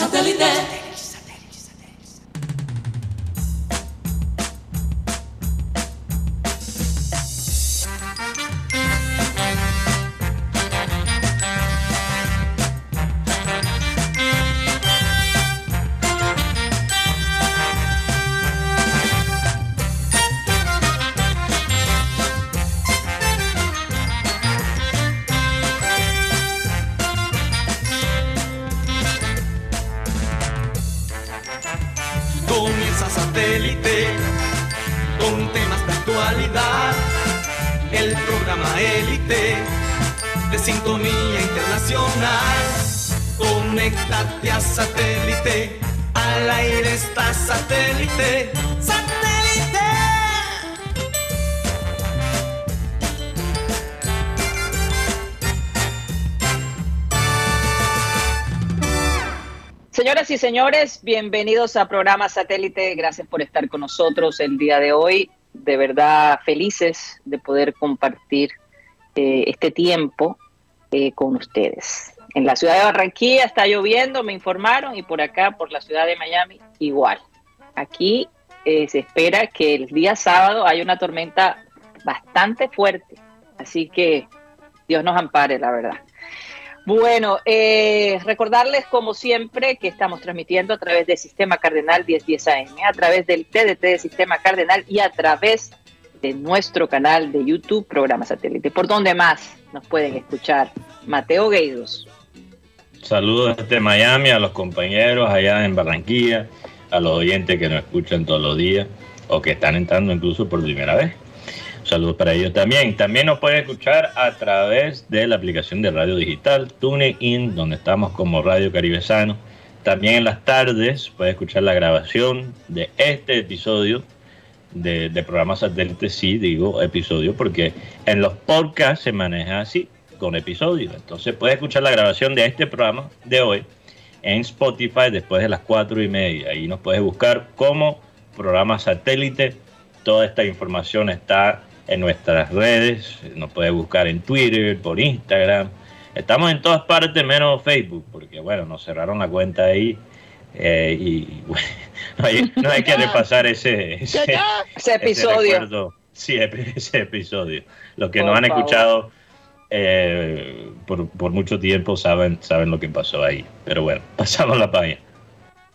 Satellite. y señores, bienvenidos a programa Satélite. Gracias por estar con nosotros el día de hoy. De verdad felices de poder compartir eh, este tiempo eh, con ustedes. En la ciudad de Barranquilla está lloviendo, me informaron, y por acá, por la ciudad de Miami, igual. Aquí eh, se espera que el día sábado haya una tormenta bastante fuerte. Así que Dios nos ampare, la verdad. Bueno, eh, recordarles como siempre que estamos transmitiendo a través del Sistema Cardenal 1010 AM, a través del TDT de Sistema Cardenal y a través de nuestro canal de YouTube, Programa Satélite. ¿Por dónde más nos pueden escuchar? Mateo Gueidos. Saludos desde Miami a los compañeros allá en Barranquilla, a los oyentes que nos escuchan todos los días o que están entrando incluso por primera vez. Saludos para ellos también. También nos pueden escuchar a través de la aplicación de radio digital TuneIn, donde estamos como Radio Caribesano. También en las tardes puede escuchar la grabación de este episodio de, de programa satélite, sí, digo episodio, porque en los podcasts se maneja así, con episodios. Entonces puede escuchar la grabación de este programa de hoy en Spotify después de las cuatro y media. Ahí nos puedes buscar como programa satélite. Toda esta información está en nuestras redes, nos puede buscar en Twitter, por Instagram. Estamos en todas partes menos Facebook, porque bueno, nos cerraron la cuenta ahí eh, y bueno, no, hay, que repasar ese, ese, episodio. sí, ese episodio. Los que nos han escuchado eh, por, por, mucho tiempo saben, saben lo que pasó ahí. Pero bueno, pasamos la página.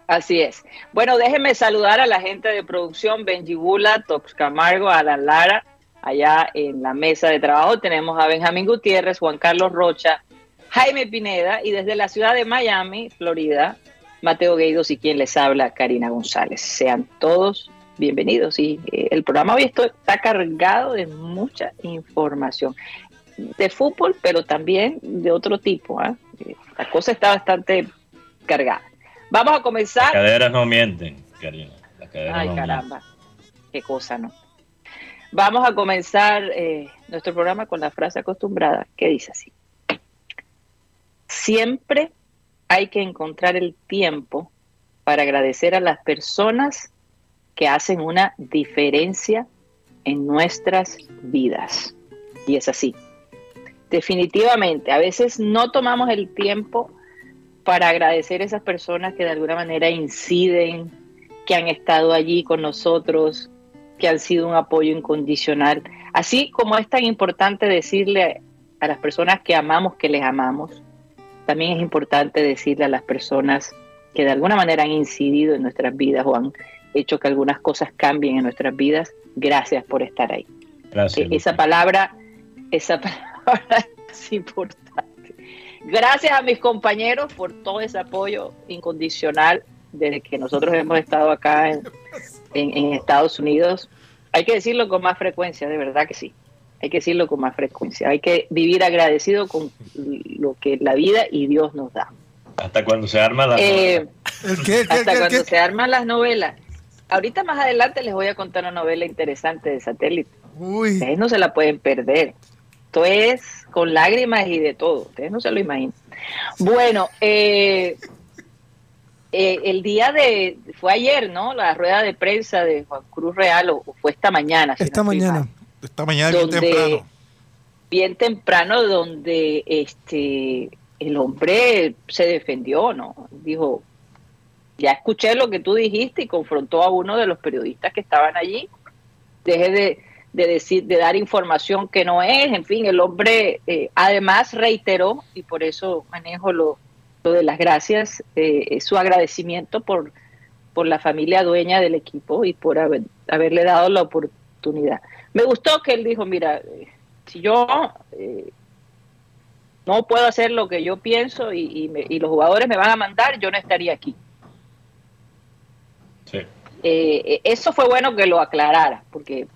Así es. Bueno, déjenme saludar a la gente de producción, Benji Bula, Tox Camargo, Alan Lara, Allá en la mesa de trabajo tenemos a Benjamín Gutiérrez, Juan Carlos Rocha, Jaime Pineda y desde la ciudad de Miami, Florida, Mateo Gueidos y quien les habla, Karina González. Sean todos bienvenidos y eh, el programa hoy está cargado de mucha información de fútbol, pero también de otro tipo. ¿ah? Eh, la cosa está bastante cargada. Vamos a comenzar. Las caderas no mienten, Karina. Ay, caramba. Qué cosa, ¿no? Vamos a comenzar eh, nuestro programa con la frase acostumbrada que dice así. Siempre hay que encontrar el tiempo para agradecer a las personas que hacen una diferencia en nuestras vidas. Y es así. Definitivamente, a veces no tomamos el tiempo para agradecer a esas personas que de alguna manera inciden, que han estado allí con nosotros, que han sido un apoyo incondicional. Así como es tan importante decirle a las personas que amamos que les amamos, también es importante decirle a las personas que de alguna manera han incidido en nuestras vidas o han hecho que algunas cosas cambien en nuestras vidas, gracias por estar ahí. Gracias. E-, esa palabra, esa palabra es importante. Gracias a mis compañeros por todo ese apoyo incondicional desde que nosotros hemos estado acá en, en, Estados Unidos. Hay que decirlo con más frecuencia, de verdad que sí. Hay que decirlo con más frecuencia. Hay que vivir agradecido con lo que la vida y Dios nos da. Hasta cuando se arman las eh, novelas. hasta cuando se arman las novelas. Ahorita más adelante les voy a contar una novela interesante de satélite. Ustedes no se la pueden perder. Esto es con lágrimas y de todo. Ustedes no se lo imaginan. Bueno, eh, eh, el día de, fue ayer, ¿no? La rueda de prensa de Juan Cruz Real, o, fue esta mañana. esta mañana, esta mañana bien temprano. Bien temprano, donde este el hombre se defendió, ¿no? Dijo, ya escuché lo que tú dijiste y confrontó a uno de los periodistas que estaban allí. Deje de, decir, de dar información que no es. En fin, el hombre eh, además reiteró, y por eso manejo lo, de las gracias, eh, su agradecimiento por, por la familia dueña del equipo y por haberle dado la oportunidad. Me gustó que él dijo, mira, eh, si yo no puedo hacer lo que yo pienso y, y los jugadores me van a mandar, yo no estaría aquí. Eh, eso fue bueno que lo aclarara, porque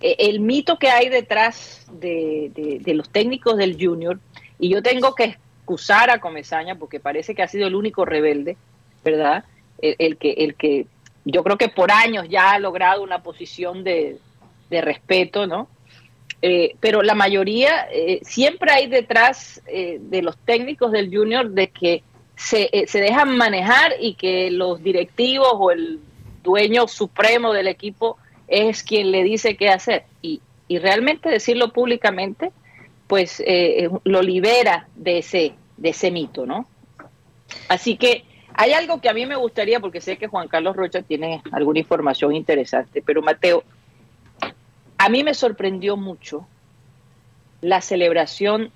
eh, el mito que hay detrás de, los técnicos del Junior, y yo tengo que excusar a Comesaña porque parece que ha sido el único rebelde, ¿verdad? El, que, el que yo creo que por años ya ha logrado una posición de, respeto, ¿no? Eh, pero la mayoría, siempre hay detrás de los técnicos del Junior de que se, se dejan manejar y que los directivos o el dueño supremo del equipo es quien le dice qué hacer. Y, realmente decirlo públicamente, pues eh, lo libera de ese, de ese mito, ¿no? Así que hay algo que a mí me gustaría, porque sé que Juan Carlos Rocha tiene alguna información interesante, pero Mateo, a mí me sorprendió mucho la celebración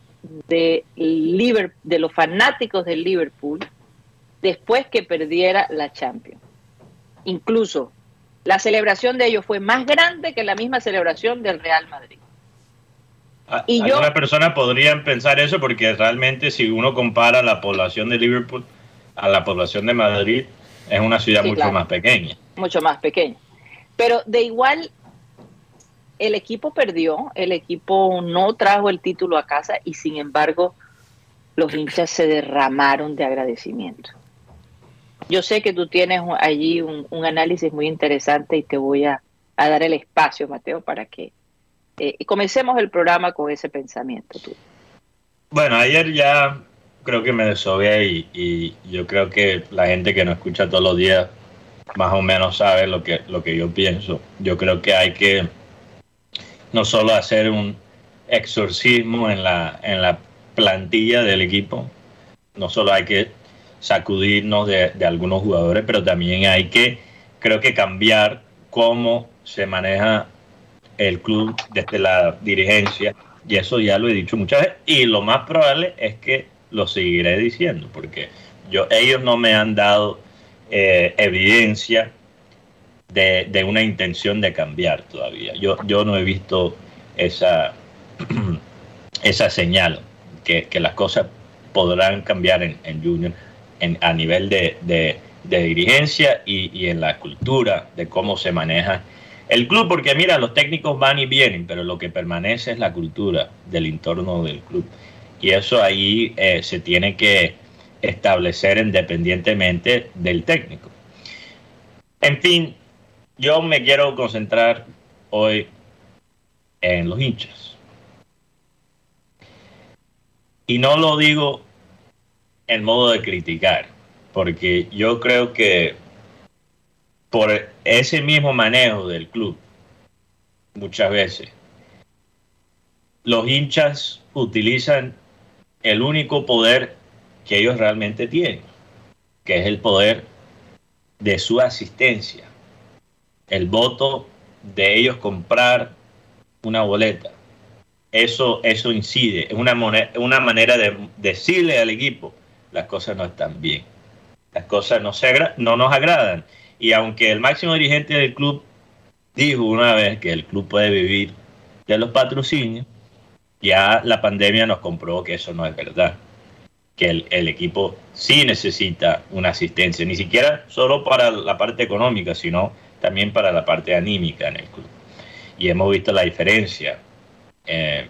de, de los fanáticos del Liverpool después que perdiera la Champions. Incluso la celebración de ellos fue más grande que la misma celebración del Real Madrid. Y Algunas personas podrían pensar eso porque realmente si uno compara la población de Liverpool a la población de Madrid, es una ciudad mucho más pequeña. Mucho más pequeña. Pero de igual, el equipo perdió, el equipo no trajo el título a casa y sin embargo los hinchas se derramaron de agradecimiento. Yo sé que tú tienes allí un, análisis muy interesante y te voy a, dar el espacio, Mateo, para que eh, comencemos el programa con ese pensamiento. Tú. Bueno, ayer ya creo que me desobé y, yo creo que la gente que nos escucha todos los días más o menos sabe lo que, lo que yo pienso. Yo creo que hay que no solo hacer un exorcismo en la, en la plantilla del equipo, no solo hay que sacudirnos de, algunos jugadores, pero también hay que, creo que cambiar cómo se maneja el club desde la dirigencia, y eso ya lo he dicho muchas veces, y lo más probable es que lo seguiré diciendo, porque yo, ellos no me han dado eh, evidencia de, una intención de cambiar todavía. Yo, yo no he visto esa, esa señal que, que las cosas podrán cambiar en, en Junior a nivel de, dirigencia y, en la cultura de cómo se maneja el club, porque mira, los técnicos van y vienen, pero lo que permanece es la cultura del entorno del club. Y eso ahí eh, se tiene que establecer independientemente del técnico. En fin, yo me quiero concentrar hoy en los hinchas. Y no lo digo el modo de criticar, porque yo creo que por ese mismo manejo del club, muchas veces, los hinchas utilizan el único poder que ellos realmente tienen, que es el poder de su asistencia, el voto de ellos comprar una boleta. Eso, eso incide, es una, una manera de decirle al equipo, las cosas no están bien. Las cosas no, se no nos agradan. Y aunque el máximo dirigente del club dijo una vez que el club puede vivir de los patrocinios, ya la pandemia nos comprobó que eso no es verdad. Que el, equipo sí necesita una asistencia, ni siquiera solo para la parte económica, sino también para la parte anímica en el club. Y hemos visto la diferencia. Eh,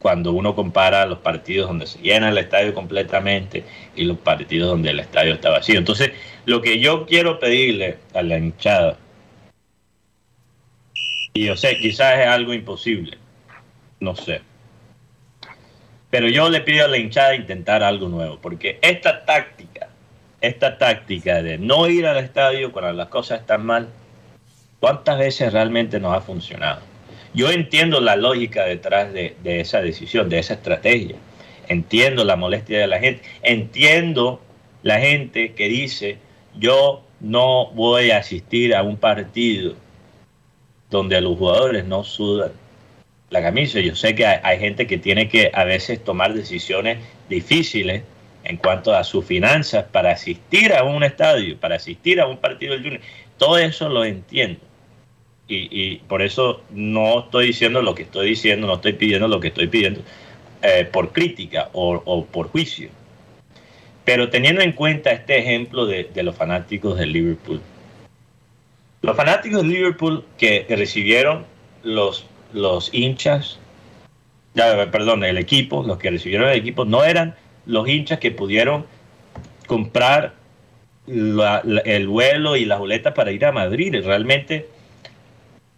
cuando uno compara los partidos donde se llena el estadio completamente y los partidos donde el estadio está vacío. Entonces, lo que yo quiero pedirle a la hinchada, y yo sé, quizás es algo imposible, no sé, pero yo le pido a la hinchada intentar algo nuevo, porque esta táctica, esta táctica de no ir al estadio cuando las cosas están mal, ¿cuántas veces realmente nos ha funcionado? Yo entiendo la lógica detrás de, esa decisión, de esa estrategia. Entiendo la molestia de la gente. Entiendo la gente que dice, yo no voy a asistir a un partido donde los jugadores no sudan la camisa. Yo sé que hay, gente que tiene que a veces tomar decisiones difíciles en cuanto a sus finanzas para asistir a un estadio, para asistir a un partido del Junior. Todo eso lo entiendo. Y, por eso no estoy diciendo lo que estoy diciendo, no estoy pidiendo lo que estoy pidiendo eh, por crítica o, por juicio. Pero teniendo en cuenta este ejemplo de, los fanáticos del Liverpool, los fanáticos de Liverpool que recibieron los, los hinchas, perdón, el equipo, los que recibieron el equipo, no eran los hinchas que pudieron comprar el vuelo y las boletas para ir a Madrid. Realmente,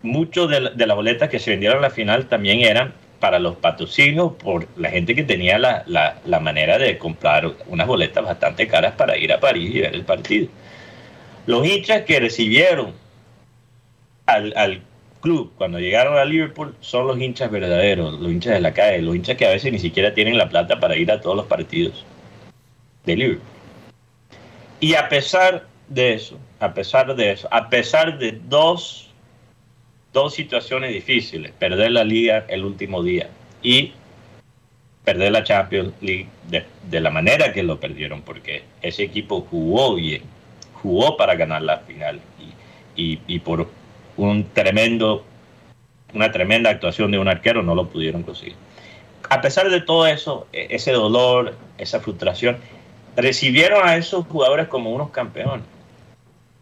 muchos de, las boletas que se vendieron a la final también eran para los patrocinios por la gente que tenía la, la, manera de comprar unas boletas bastante caras para ir a París y ver el partido. Los hinchas que recibieron al, al club cuando llegaron a Liverpool son los hinchas verdaderos, los hinchas de la calle, los hinchas que a veces ni siquiera tienen la plata para ir a todos los partidos de Liverpool. Y a pesar de eso, a pesar de eso, a pesar de dos, dos situaciones difíciles, perder la liga el último día y perder la Champions League de, la manera que lo perdieron, porque ese equipo jugó bien, jugó para ganar la final y, y por un tremendo, una tremenda actuación de un arquero, no lo pudieron conseguir. A pesar de todo eso, e, ese dolor, esa frustración, recibieron a esos jugadores como unos campeones.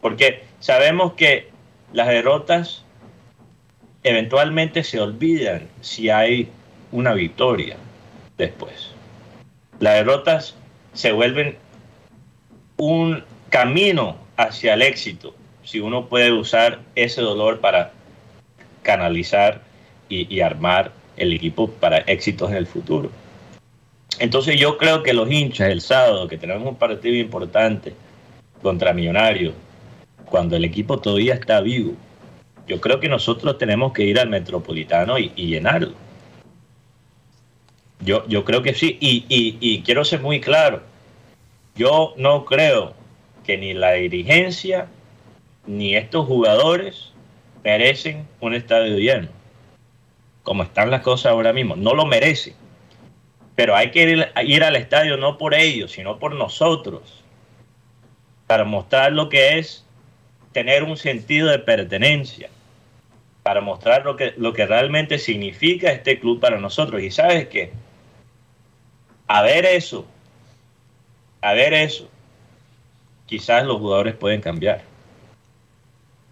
Porque sabemos que las derrotas eventualmente se olvidan si hay una victoria después. Las derrotas se vuelven un camino hacia el éxito si uno puede usar ese dolor para canalizar y, armar el equipo para éxitos en el futuro. Entonces yo creo que los hinchas el sábado, que tenemos un partido importante contra Millonarios, cuando el equipo todavía está vivo, yo creo que nosotros tenemos que ir al Metropolitano y, llenarlo. Yo, yo creo que sí, y, y quiero ser muy claro, yo no creo que ni la dirigencia ni estos jugadores merecen un estadio lleno. Como están las cosas ahora mismo, no lo merecen. Pero hay que ir, ir al estadio no por ellos, sino por nosotros. Para mostrar lo que es tener un sentido de pertenencia. Para mostrar lo que, lo que realmente significa este club para nosotros. Y sabes qué? A ver eso, a ver eso, quizás los jugadores pueden cambiar.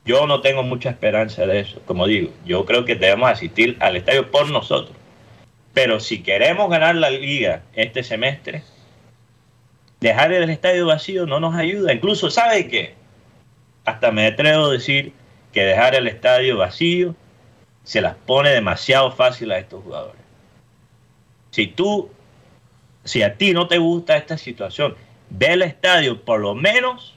Yo no tengo mucha esperanza de eso, como digo. Yo creo que debemos asistir al estadio por nosotros. Pero si queremos ganar la liga este semestre, dejar el estadio vacío no nos ayuda. Incluso, ¿sabe qué? Hasta me atrevo a decir que dejar el estadio vacío se las pone demasiado fácil a estos jugadores. Si tú, si a ti no te gusta esta situación, ve el estadio por lo menos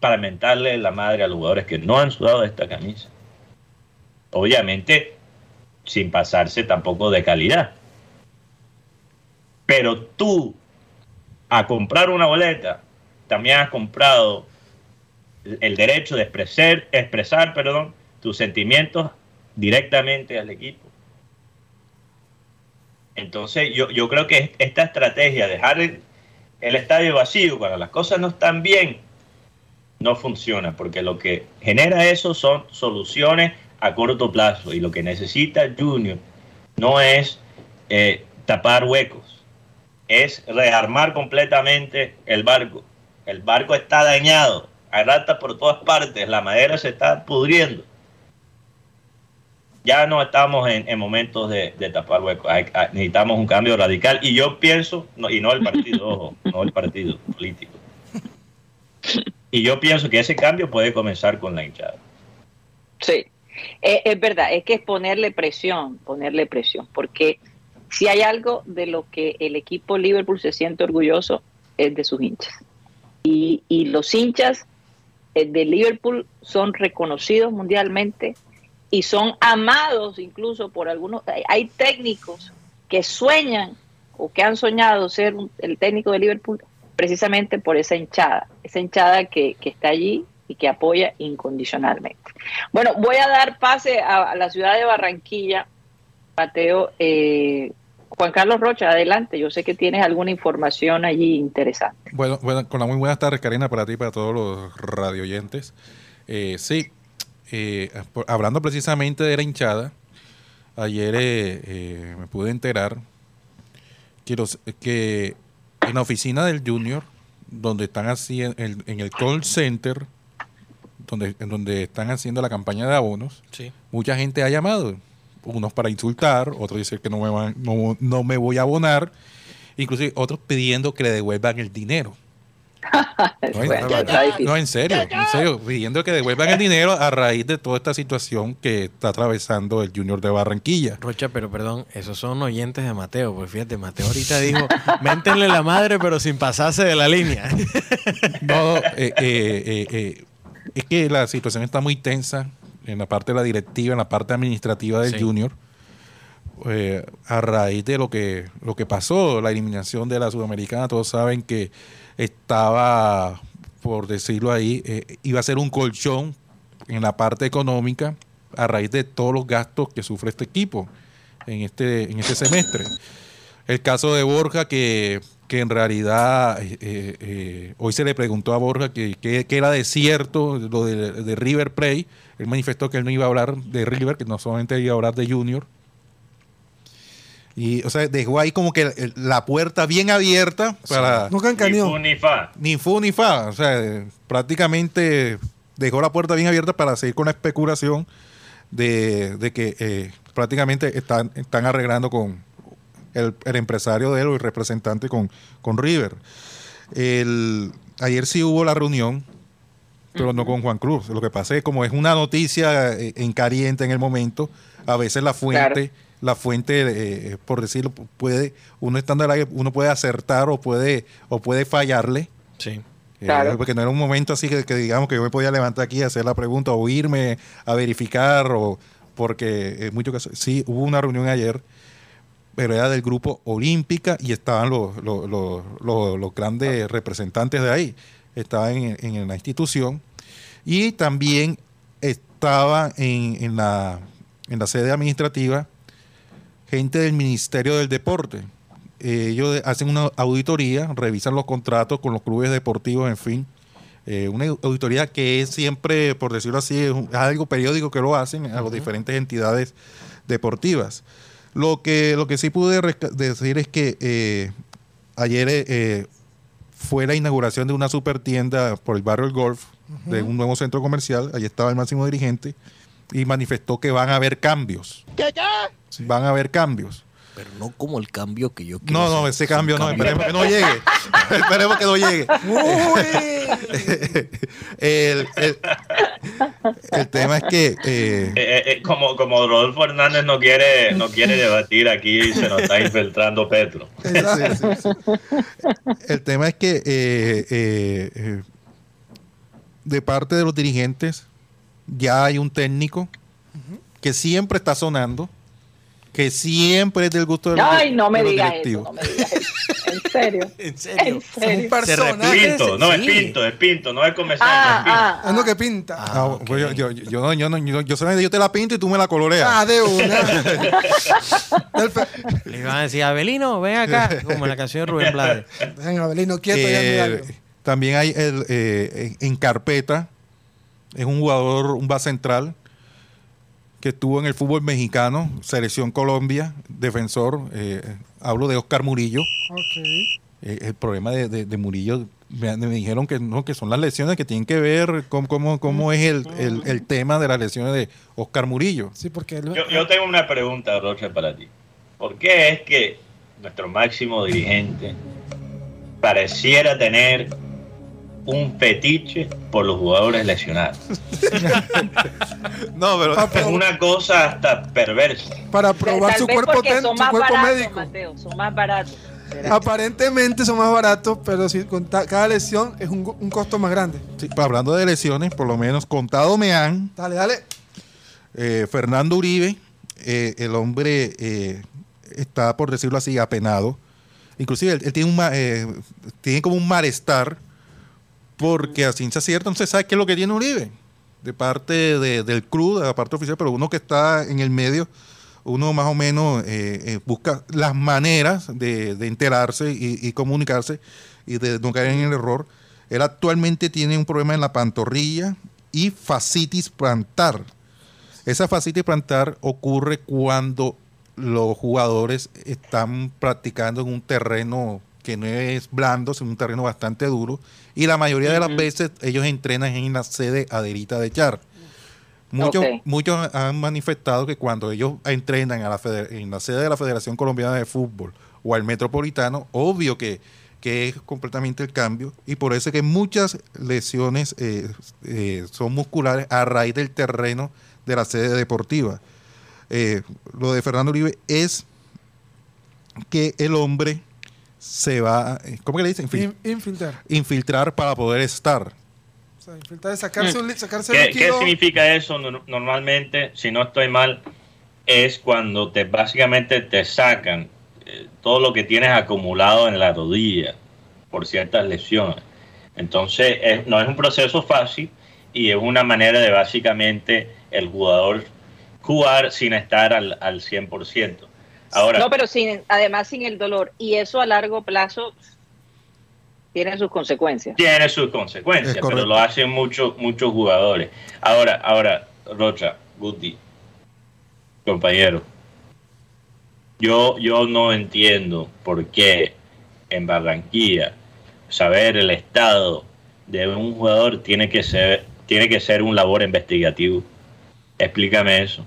para mentarle la madre a los jugadores que no han sudado esta camisa. Obviamente, sin pasarse tampoco de calidad. Pero tú, a comprar una boleta, también has comprado el derecho de expresar, expresar perdón, tus sentimientos directamente al equipo. Entonces, yo, yo creo que esta estrategia, dejar el, el estadio vacío cuando las cosas no están bien, no funciona, porque lo que genera eso son soluciones a corto plazo y lo que necesita Junior no es eh, tapar huecos, es rearmar completamente el barco. El barco está dañado, hay ratas por todas partes, la madera se está pudriendo. Ya no estamos en, momentos de, tapar huecos, necesitamos un cambio radical y yo pienso, y no el partido, ojo, no el partido político y yo pienso que ese cambio puede comenzar con la hinchada. Sí, eh, es verdad, es que es ponerle presión, ponerle presión, porque si hay algo de lo que el equipo Liverpool se siente orgulloso es de sus hinchas. Y, los hinchas de Liverpool son reconocidos mundialmente y son amados incluso por algunos. Hay, técnicos que sueñan o que han soñado ser el técnico de Liverpool precisamente por esa hinchada, esa hinchada que, está allí y que apoya incondicionalmente. Bueno, voy a dar pase a, la ciudad de Barranquilla, Mateo. Eh, Juan Carlos Rocha, adelante. Yo sé que tienes alguna información allí interesante. Bueno, bueno con la muy buenas tardes, Karina, para ti y para todos los radioyentes. Eh, sí, eh, hablando precisamente de la hinchada, ayer eh, me pude enterar que, los, que en la oficina del Junior, donde están haciendo, en, el call center, donde, en donde están haciendo la campaña de abonos, mucha gente ha llamado. Unos para insultar, otros dicen que no me, van, no, no me voy a abonar, inclusive otros pidiendo que le devuelvan el dinero. No, en serio, en serio, pidiendo que devuelvan el dinero a raíz de toda esta situación que está atravesando el Junior de Barranquilla. Rocha, pero perdón, esos son oyentes de Mateo, porque fíjate, Mateo ahorita dijo, méntenle la madre, pero sin pasarse de la línea. no, eh, eh, eh, es que la situación está muy tensa en la parte de la directiva, en la parte administrativa del Junior. a raíz de lo que, lo que pasó, la eliminación de la Sudamericana, todos saben que estaba, por decirlo ahí, eh, iba a ser un colchón en la parte económica a raíz de todos los gastos que sufre este equipo en este, en este semestre. El caso de Borja, que, en realidad eh, eh, hoy se le preguntó a Borja que, que, era de cierto lo de, de River Play. Él manifestó que él no iba a hablar de River, que no solamente iba a hablar de Junior. Y, o sea, dejó ahí como que la puerta bien abierta para. No Ni fu ni fa. Ni fu ni fa. O sea, prácticamente dejó la puerta bien abierta para seguir con la especulación de, que eh, prácticamente están, están arreglando con el, empresario de él o el representante con, con River. El, ayer sí hubo la reunión, pero no con Juan Cruz. Lo que pasa es que como es una noticia eh, en caliente en el momento, a veces la fuente la fuente, eh, por decirlo, puede, uno estando al uno puede acertar o puede, o puede fallarle. Sí. Eh, porque no era un momento así que, digamos que yo me podía levantar aquí a hacer la pregunta o irme a verificar o porque en muchos casos, sí, hubo una reunión ayer, pero era del grupo Olímpica y estaban los, los, los, grandes representantes de ahí, estaban en, en, la institución y también estaba en, en, la, en la sede administrativa gente del Ministerio del Deporte. Eh, ellos hacen una auditoría, revisan los contratos con los clubes deportivos, en fin. Eh, una auditoría que es siempre, por decirlo así, es, algo periódico que lo hacen a las diferentes entidades deportivas. Lo que, lo que sí pude decir es que eh, ayer fue la inauguración de una super tienda por el barrio El Golf, de un nuevo centro comercial. Allí estaba el máximo dirigente y manifestó que van a haber cambios. ¿Qué, qué? Van a haber cambios. Pero no como el cambio que yo quiero. No, no, ese cambio no, esperemos que no llegue. esperemos que no llegue. el, el, tema es que. Eh, eh, eh, como, como Rodolfo Hernández no quiere, no quiere debatir aquí, se nos está infiltrando Petro. el tema es que de parte de los dirigentes ya hay un técnico que siempre está sonando, que siempre es del gusto del Ay, no me eso, no me digas eso. En serio. ¿En serio? ¿En serio? Pinto, no es Pinto, es Pinto, no es comercial. Ah, es, ah, ah, lo que pinta. Ah, ah pues yo, yo, yo, yo, no, yo, yo, solamente yo te la pinto y tú me la coloreas. Ah, de una. Le iban a decir, Abelino, ven acá, como en la canción de Rubén Blades. Ven, Abelino, quieto, eh, ya También hay el, eh, en carpeta es un jugador, un base central que estuvo en el fútbol mexicano, Selección Colombia, defensor. Eh, hablo de Oscar Murillo. Eh, el problema de, Murillo, me, dijeron que no, que son las lesiones que tienen que ver con cómo, cómo es el, tema de las lesiones de Oscar Murillo. Sí, porque yo, tengo una pregunta, Rocha, para ti. ¿Por qué es que nuestro máximo dirigente pareciera tener un fetiche por los jugadores lesionados. no, pero es una cosa hasta perversa. Para probar su cuerpo, su cuerpo médico. son más baratos. Aparentemente son más baratos, pero si con cada lesión es un, costo más grande. Sí, hablando de lesiones, por lo menos contado me han. Dale, dale. Eh, Fernando Uribe, eh, el hombre eh, está, por decirlo así, apenado inclusive él, él tiene, un, eh, tiene como un malestar porque a ciencia cierta no se qué es lo que tiene Uribe de parte de- del club, de la parte oficial, pero uno que está en el medio, uno más o menos eh, eh, busca las maneras de, de enterarse y, y comunicarse y de no caer en el error. Él actualmente tiene un problema en la pantorrilla y fascitis plantar. Esa fascitis plantar ocurre cuando los jugadores están practicando en un terreno que no es blando, sino un terreno bastante duro. Y la mayoría de las veces ellos entrenan en la sede aderita de Char. Muchos, muchos han manifestado que cuando ellos entrenan a la en la sede de la Federación Colombiana de Fútbol o al Metropolitano, obvio que, que es completamente el cambio y por eso es que muchas lesiones eh, eh, son musculares a raíz del terreno de la sede deportiva. Eh, lo de Fernando Uribe es que el hombre se va, eh, ¿cómo que le dicen? Infil- In- infiltrar. infiltrar para poder estar. O sea, infiltrar es sacarse, un, sacarse ¿Qué, líquido. qué significa eso no- normalmente? Si no estoy mal, es cuando te básicamente te sacan eh, todo lo que tienes acumulado en la rodilla por ciertas lesiones. Entonces, es- no es un proceso fácil y es una manera de básicamente el jugador jugar sin estar al, al 100%. Ahora, No, pero sin, además sin el dolor. Y eso a largo plazo tiene sus consecuencias. tiene sus consecuencias, pero lo hacen muchos muchos jugadores. Ahora, ahora, Rocha, Guti, compañero, yo, yo no entiendo por qué en Barranquilla saber el estado de un jugador tiene que ser, tiene que ser un labor investigativo. Explícame eso.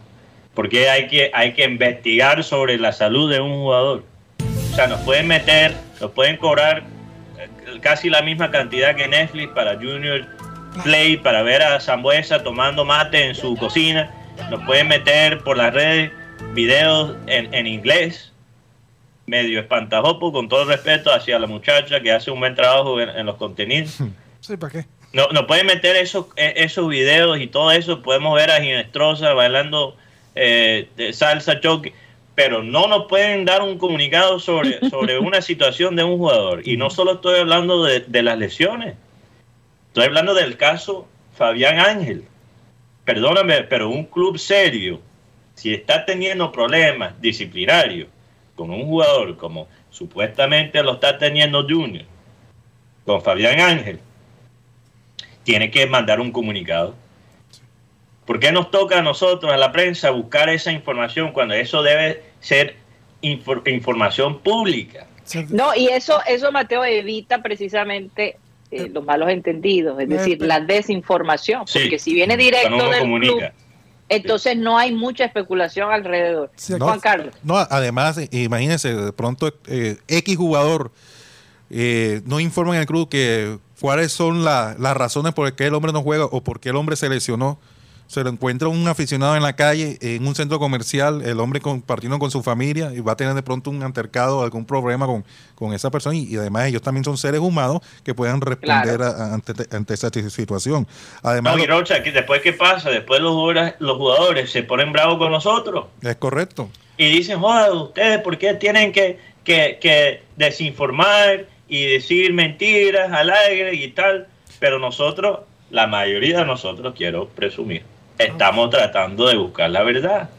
¿Por qué hay que, hay que investigar sobre la salud de un jugador? O sea, nos pueden meter, nos pueden cobrar eh, casi la misma cantidad que Netflix para Junior Play, para ver a Zambuesa tomando mate en su cocina. Nos pueden meter por las redes videos en, en inglés, medio espantajopo, con todo el respeto hacia la muchacha que hace un buen trabajo en, en los contenidos. Sí, ¿para qué? No, nos pueden meter esos, eh, esos videos y todo eso. Podemos ver a Ginestrosa bailando eh, de salsa choque, pero no nos pueden dar un comunicado sobre, sobre una situación de un jugador. Y no solo estoy hablando de, de las lesiones, estoy hablando del caso Fabián Ángel. Perdóname, pero un club serio, si está teniendo problemas disciplinarios con un jugador como supuestamente lo está teniendo Junior, con Fabián Ángel, tiene que mandar un comunicado. ¿Por qué nos toca a nosotros, a la prensa, buscar esa información cuando eso debe ser infor- información pública? No, y eso, eso Mateo evita precisamente eh, los malos entendidos, es Eh, decir, pero- la desinformación, Sí. porque si viene directo del comunica. club, entonces no hay mucha especulación alrededor. No, Juan Carlos. No, además, eh, imagínense, de pronto eh, X jugador eh, no informa en el club que cuáles son la- las razones por las que el hombre no juega o por qué el hombre se lesionó. Se lo encuentra un aficionado en la calle, en un centro comercial, el hombre compartiendo con su familia y va a tener de pronto un altercado, algún problema con, con esa persona y, y además ellos también son seres humanos que puedan responder Claro. a- a- ante, ante esa situación. Además, No, y Rocha, que después qué pasa, después los jugadores, los jugadores se ponen bravos con nosotros es correcto. y dicen, joda, ustedes, ¿por qué tienen que, que, que desinformar y decir mentiras al aire y tal? Pero nosotros, la mayoría de nosotros, quiero presumir, estamos tratando de buscar la verdad.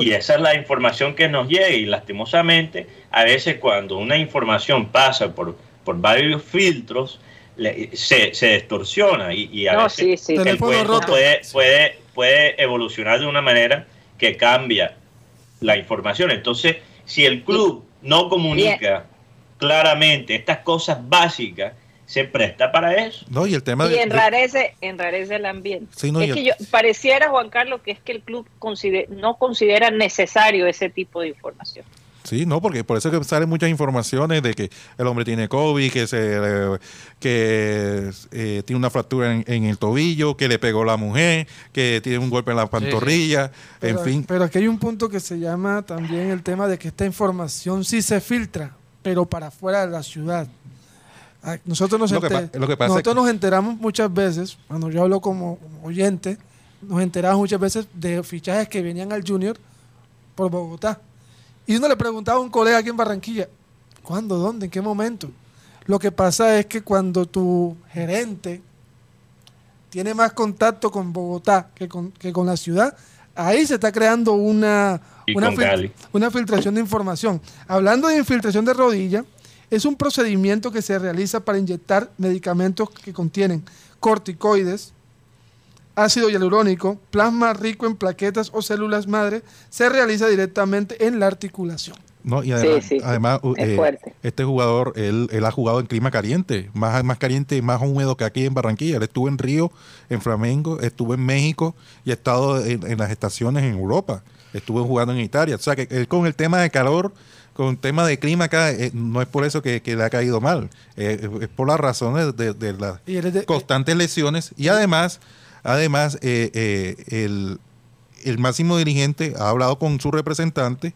Y esa es la información que nos llega y lastimosamente a veces cuando una información pasa por, por varios filtros le- se, se distorsiona y, y a No, veces sí, sí. el Teléfono cuento roto. puede, puede, puede evolucionar de una manera que cambia la información. Entonces, si el club no comunica claramente estas cosas básicas, se presta para eso. No, y el tema Y de- de- enrarece, enrarece el ambiente. Sí, no, y es el- yo, pareciera, Juan Carlos, que es que el club consider- no considera necesario ese tipo de información. Sí, no, porque por eso es que salen muchas informaciones de que el hombre tiene COVID, que se eh, que eh, tiene una fractura en, en el tobillo, que le pegó la mujer, que tiene un golpe en la pantorrilla, en Pero, fin. pero aquí hay un punto que se llama también el tema de que esta información sí se filtra, pero para fuera de la ciudad. Nosotros nos, Lo que enter- pa- lo que pasa nosotros es que- nos enteramos muchas veces, cuando yo hablo como, oyente, nos enteramos muchas veces de fichajes que venían al Junior por Bogotá. Y uno le preguntaba a un colega aquí en Barranquilla, ¿Cuándo? ¿Dónde? ¿En qué momento? Lo que pasa es que cuando tu gerente tiene más contacto con Bogotá que con, que con la ciudad, ahí se está creando una, fil- una filtración de información. Hablando de infiltración de rodilla, es un procedimiento que se realiza para inyectar medicamentos que contienen corticoides, ácido hialurónico, plasma rico en plaquetas o células madre, se realiza directamente en la articulación. No, y además, sí, sí. además, Es fuerte. este jugador, él, él ha jugado en clima caliente, más, más caliente y más húmedo que aquí en Barranquilla. Él estuvo en Río, en Flamengo, estuvo en México y ha estado en, en las estaciones en Europa. Estuvo jugando en Italia. O sea, que él con el tema de calor, con el tema de clima acá, eh, no es por eso que, que le ha caído mal. Eh, es por las razones de, de las de- constantes lesiones y además, además eh, eh, el, el máximo dirigente ha hablado con su representante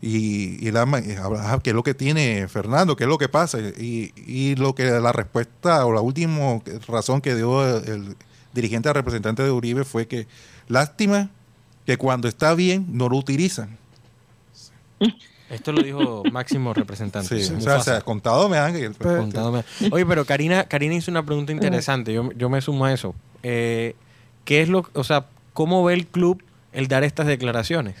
y, y eh, habla, ah, qué es lo que tiene Fernando, qué es lo que pasa y, y lo que la respuesta o la última razón que dio el, el dirigente al representante de Uribe fue que lástima que cuando está bien no lo utilizan. Esto lo dijo máximo representante. Sí, o sea, o sea, contado me han- el- Pero-. Oye, pero Karina, Karina hizo una pregunta interesante. Yo, yo me sumo a eso. Eh, ¿Qué es lo, o sea, cómo ve el club el dar estas declaraciones?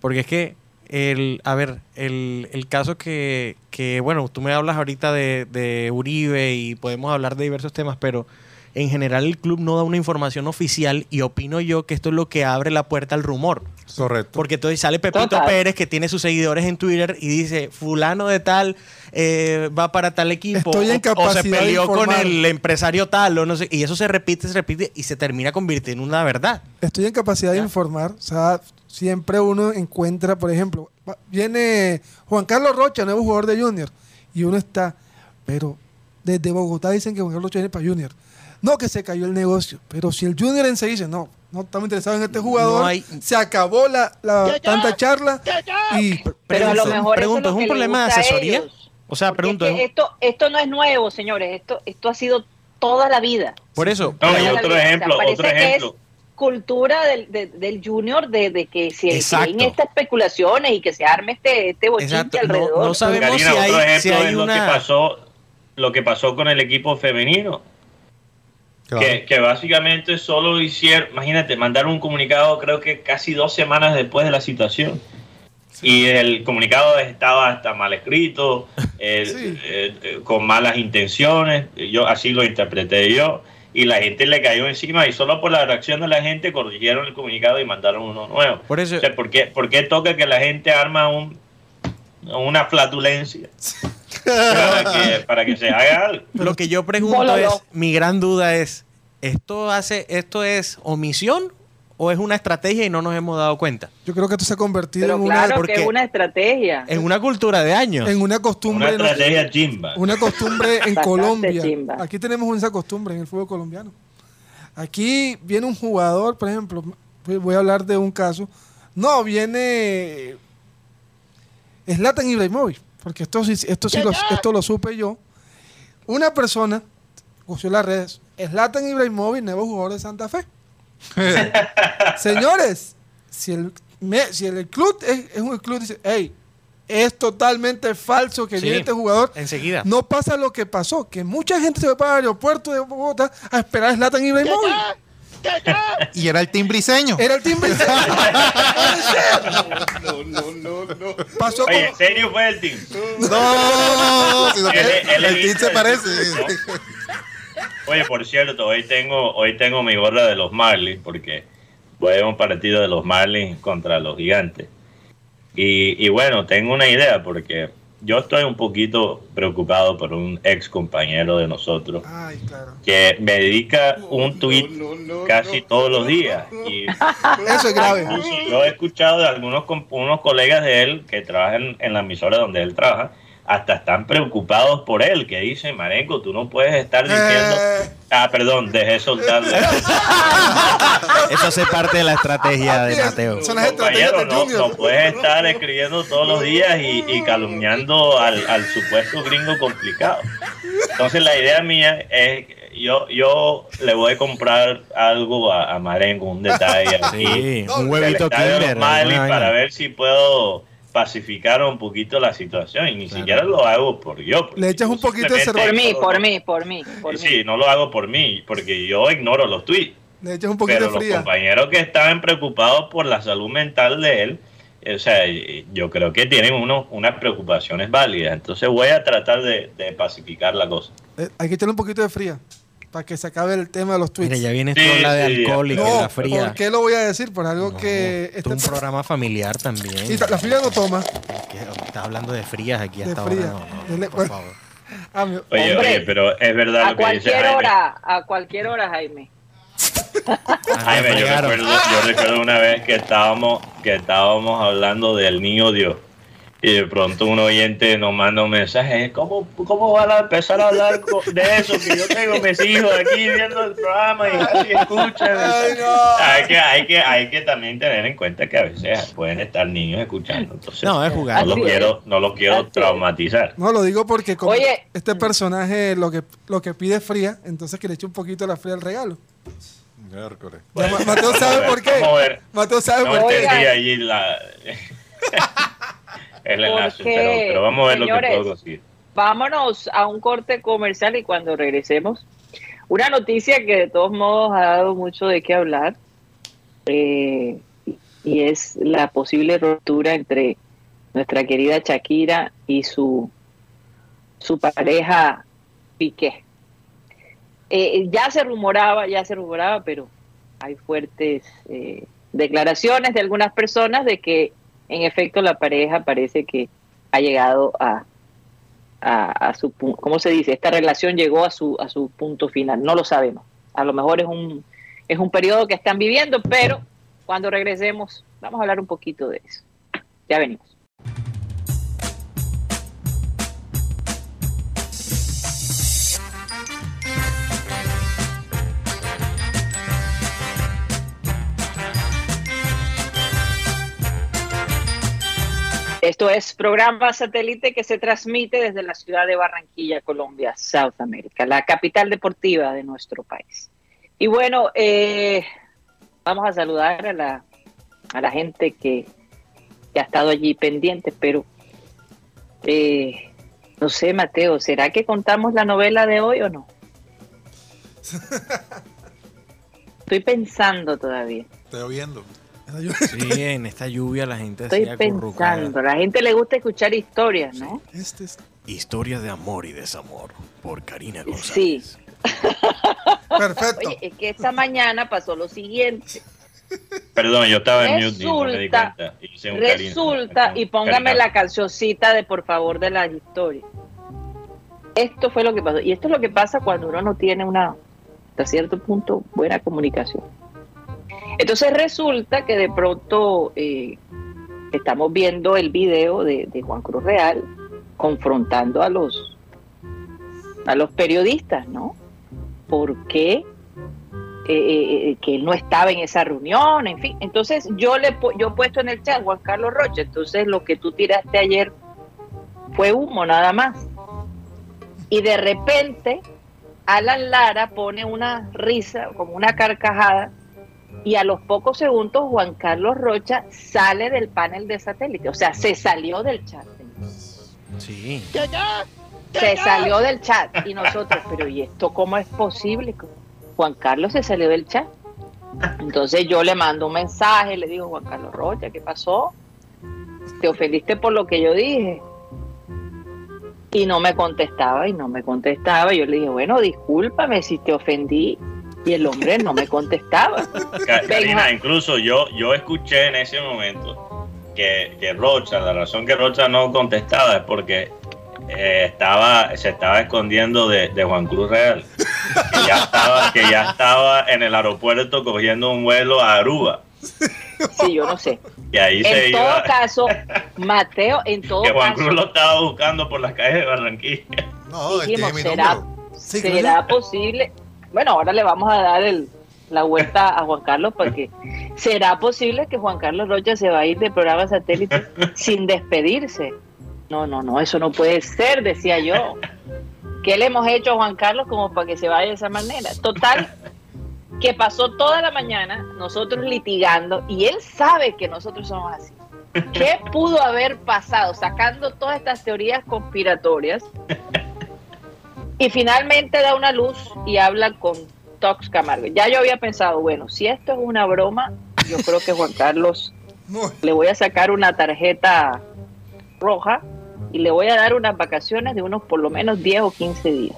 Porque es que el, a ver, el, el caso que, que, bueno, tú me hablas ahorita de, de Uribe y podemos hablar de diversos temas, pero en general el club no da una información oficial y opino yo que esto es lo que abre la puerta al rumor. correcto. Porque entonces sale Pepito Total. Pérez, que tiene sus seguidores en Twitter, y dice, fulano de tal eh, va para tal equipo. Estoy en o- o, se peleó con el empresario tal, o no sé. Y eso se repite, se repite, y se termina convirtiendo en una verdad. Estoy en capacidad de informar. O sea, siempre uno encuentra, por ejemplo, viene Juan Carlos Rocha, nuevo jugador de Junior, y uno está, pero desde Bogotá dicen que Juan Carlos Rocha viene para Junior. No, que se cayó el negocio. Pero si el Junior en se dice, no, no estamos interesados en este jugador, No hay- se acabó la, la tanta charla y Pero a lo Pregunto, mejor pregunto, ¿es un es lo que le problema de asesoría? O sea, Porque pregunto, es ¿es que un- esto, esto no es nuevo, señores. Esto, esto ha sido toda la vida. por eso, No, otro vida. O sea, ejemplo, parece otro que ejemplo. es cultura del, de- del junior de, de que se creen estas especulaciones y que se arme este, este bochinche Exacto. No- alrededor. no sabemos Karina, si hay- otro ejemplo si hay es lo una- que pasó, lo que pasó con el equipo femenino. Claro. Que, que básicamente solo hicieron, imagínate, mandaron un comunicado creo que casi dos semanas después de la situación. Y el comunicado estaba hasta mal escrito, eh, Sí. eh, eh, con malas intenciones, yo así lo interpreté yo, y la gente le cayó encima y solo por la reacción de la gente corrigieron el comunicado y mandaron uno nuevo. por eso, O sea, ¿por qué, por qué toca que la gente arma un, una flatulencia para que, para que se haga algo? lo que yo pregunto Bololo. es, mi gran duda es, ¿esto hace, esto es omisión o es una estrategia y no nos hemos dado cuenta? yo creo que esto se ha convertido Pero en una, claro que es una estrategia. En una cultura de años. en una Una costumbre. ¿no? estrategia chimba. Una costumbre en Colombia. chimba. Aquí tenemos esa costumbre en el fútbol colombiano. Aquí viene un jugador, por ejemplo, voy a hablar de un caso. No, viene Zlatan Ibrahimovic, porque esto, sí- esto, sí lo, esto lo supe yo. Una persona, cogió las redes, Zlatan Ibrahimovic, nuevo jugador de Santa Fe. Señores, si el, me- si el club es, es un club, dice, hey, es totalmente falso que Sí. viene este jugador. Enseguida. No pasa lo que pasó, que mucha gente se fue para el aeropuerto de Bogotá a esperar a Zlatan Ibrahimovic. Y era el timbriseño. Era el timbre. Pasó Oye, ¿en como... serio fue el team? No, sino que el team se parece. ¿no? Oye, por cierto, hoy tengo, hoy tengo mi gorra de los Marlins porque voy a un partido de los Marlins contra los Gigantes. Y, y bueno, tengo una idea porque yo estoy un poquito preocupado por un ex compañero de nosotros Ay, claro. que me dedica un tweet casi todos los días. Y Eso es grave. Yo he escuchado de algunos unos colegas de él que trabajan en la emisora donde él trabaja, hasta están preocupados por él, que dicen, Marenco, tú no puedes estar diciendo... Eh. Ah, perdón, dejé soltarle. Eso hace parte de la estrategia de Mateo. Son las estrategias Compañero, de no, no puedes estar escribiendo todos los días y, y calumniando al, al supuesto gringo complicado. Entonces la idea mía es, yo, yo le voy a comprar algo a, a Marenco, un detalle aquí. Sí, un huevito estadio de los Kinder. Para ver si puedo pacificar un poquito la situación y ni siquiera lo hago por yo. Le echas un poquito de simplemente Por mí, por mí, por mí, por mí. Sí, no lo hago por mí, porque yo ignoro los tweets. Le echas un poquito Pero de los compañeros que estaban preocupados por la salud mental de él, eh, o sea, yo creo que tienen unos, unas preocupaciones válidas. Entonces voy a tratar de, de pacificar la cosa. Eh, hay que echarle un poquito de fría para que se acabe el tema de los tweets. Mira, ya viene Sí, esto habla de sí, alcohol y que no, la fría. ¿por qué lo voy a decir? Por algo No, que... este es un programa familiar también. y la fría no toma. Que Está hablando de frías aquí De hasta fría. ahora. No, por bueno. favor. Ah, mi- Oye, Hombre, oye, pero es verdad A lo que dice cualquier Jaime. hora, a cualquier hora, Jaime. Jaime, yo recuerdo, yo recuerdo una vez que estábamos, que estábamos hablando del niño Dios. Y de pronto un oyente nos manda un mensaje, ¿cómo, cómo van a empezar a hablar de eso? Que yo tengo mis hijos aquí viendo el programa y así escuchan. Ay, no. Hay que, hay, que, hay que también tener en cuenta que a veces pueden estar niños escuchando. Entonces, No, es no jugar. lo Así es. quiero, no lo quiero traumatizar. No, lo digo porque como Oye. este personaje lo que, lo que pide es fría, entonces que le eche un poquito de la fría al regalo. Miércoles. Ma- Mateo sabe ver, por qué. vamos a ver. Mateo sabe No por qué. entendí allí la, el enlace, pero, pero vamos a ver lo que puedo conseguir. Vámonos a un corte comercial y cuando regresemos, una noticia que de todos modos ha dado mucho de qué hablar eh, y es la posible ruptura entre nuestra querida Shakira y su, su pareja Piqué. Eh, ya se rumoraba, ya se rumoraba, pero hay fuertes eh, declaraciones de algunas personas de que en efecto la pareja parece que ha llegado a, a, su pu- ¿cómo se dice? Esta relación llegó a su a su punto final. No lo sabemos. A lo mejor es un es un periodo que están viviendo, pero cuando regresemos vamos a hablar un poquito de eso. Ya venimos. Esto es programa satélite que se transmite desde la ciudad de Barranquilla, Colombia, South America, la capital deportiva de nuestro país. Y bueno, eh, vamos a saludar a la, a la gente que, que ha estado allí pendiente, pero eh, no sé, Mateo, ¿será que contamos la novela de hoy o no? Estoy pensando todavía. Estoy oyendo. Sí, en esta lluvia la gente Estoy acurrucada. pensando. A la gente le gusta escuchar historias, ¿no? Este es Historia de amor y desamor por Karina Sí. González. perfecto. Oye, es que esta mañana pasó lo siguiente. Perdón, yo estaba en mute y no me di Resulta- cuenta. Y póngame Karina. la cancioncita de por favor de las historias. Esto fue lo que pasó. Y esto es lo que pasa cuando uno no tiene una, hasta cierto punto, buena comunicación. Entonces resulta que de pronto eh, estamos viendo el video de, Juan Cruz Real confrontando a los a los periodistas, ¿no? ¿Por qué? eh, eh, que él no estaba en esa reunión, en fin. Entonces yo le yo he puesto en el chat Juan Carlos Rocha, entonces lo que tú tiraste ayer fue humo nada más. Y de repente Alan Lara pone una risa, como una carcajada, y a los pocos segundos Juan Carlos Rocha sale del panel de satélite, o sea, se salió del chat. Sí. Se salió del chat y nosotros, pero ¿y esto cómo es posible? Juan Carlos se salió del chat. Entonces yo le mando un mensaje, le digo, Juan Carlos Rocha, ¿qué pasó? ¿Te ofendiste por lo que yo dije? Y no me contestaba y no me contestaba. Yo le dije, bueno, discúlpame si te ofendí. Y el hombre no me contestaba. Karina, incluso yo, yo escuché en ese momento que, que Rocha, la razón que Rocha no contestaba es porque eh, estaba, se estaba escondiendo de, de Juan Cruz Real. Que ya, estaba, que ya estaba en el aeropuerto cogiendo un vuelo a Aruba. Sí, yo no sé. Y ahí se En todo iba. caso, Mateo, en todo Que Juan caso, Cruz lo estaba buscando por las calles de Barranquilla. No, dijimos, tiene mi ¿será, número. Sí, ¿será posible? Bueno, ahora le vamos a dar el, la vuelta a Juan Carlos porque ¿será posible que Juan Carlos Rocha se va a ir del programa satélite sin despedirse? No, no, no, eso no puede ser, decía yo. ¿Qué le hemos hecho a Juan Carlos como para que se vaya de esa manera? Total, que pasó toda la mañana nosotros litigando y él sabe que nosotros somos así. ¿Qué pudo haber pasado? Sacando todas estas teorías conspiratorias. Y finalmente da una luz y habla con Tox Camargo. Ya yo había pensado, bueno, si esto es una broma, yo creo que Juan Carlos le voy a sacar una tarjeta roja y le voy a dar unas vacaciones de unos por lo menos 10 o 15 días.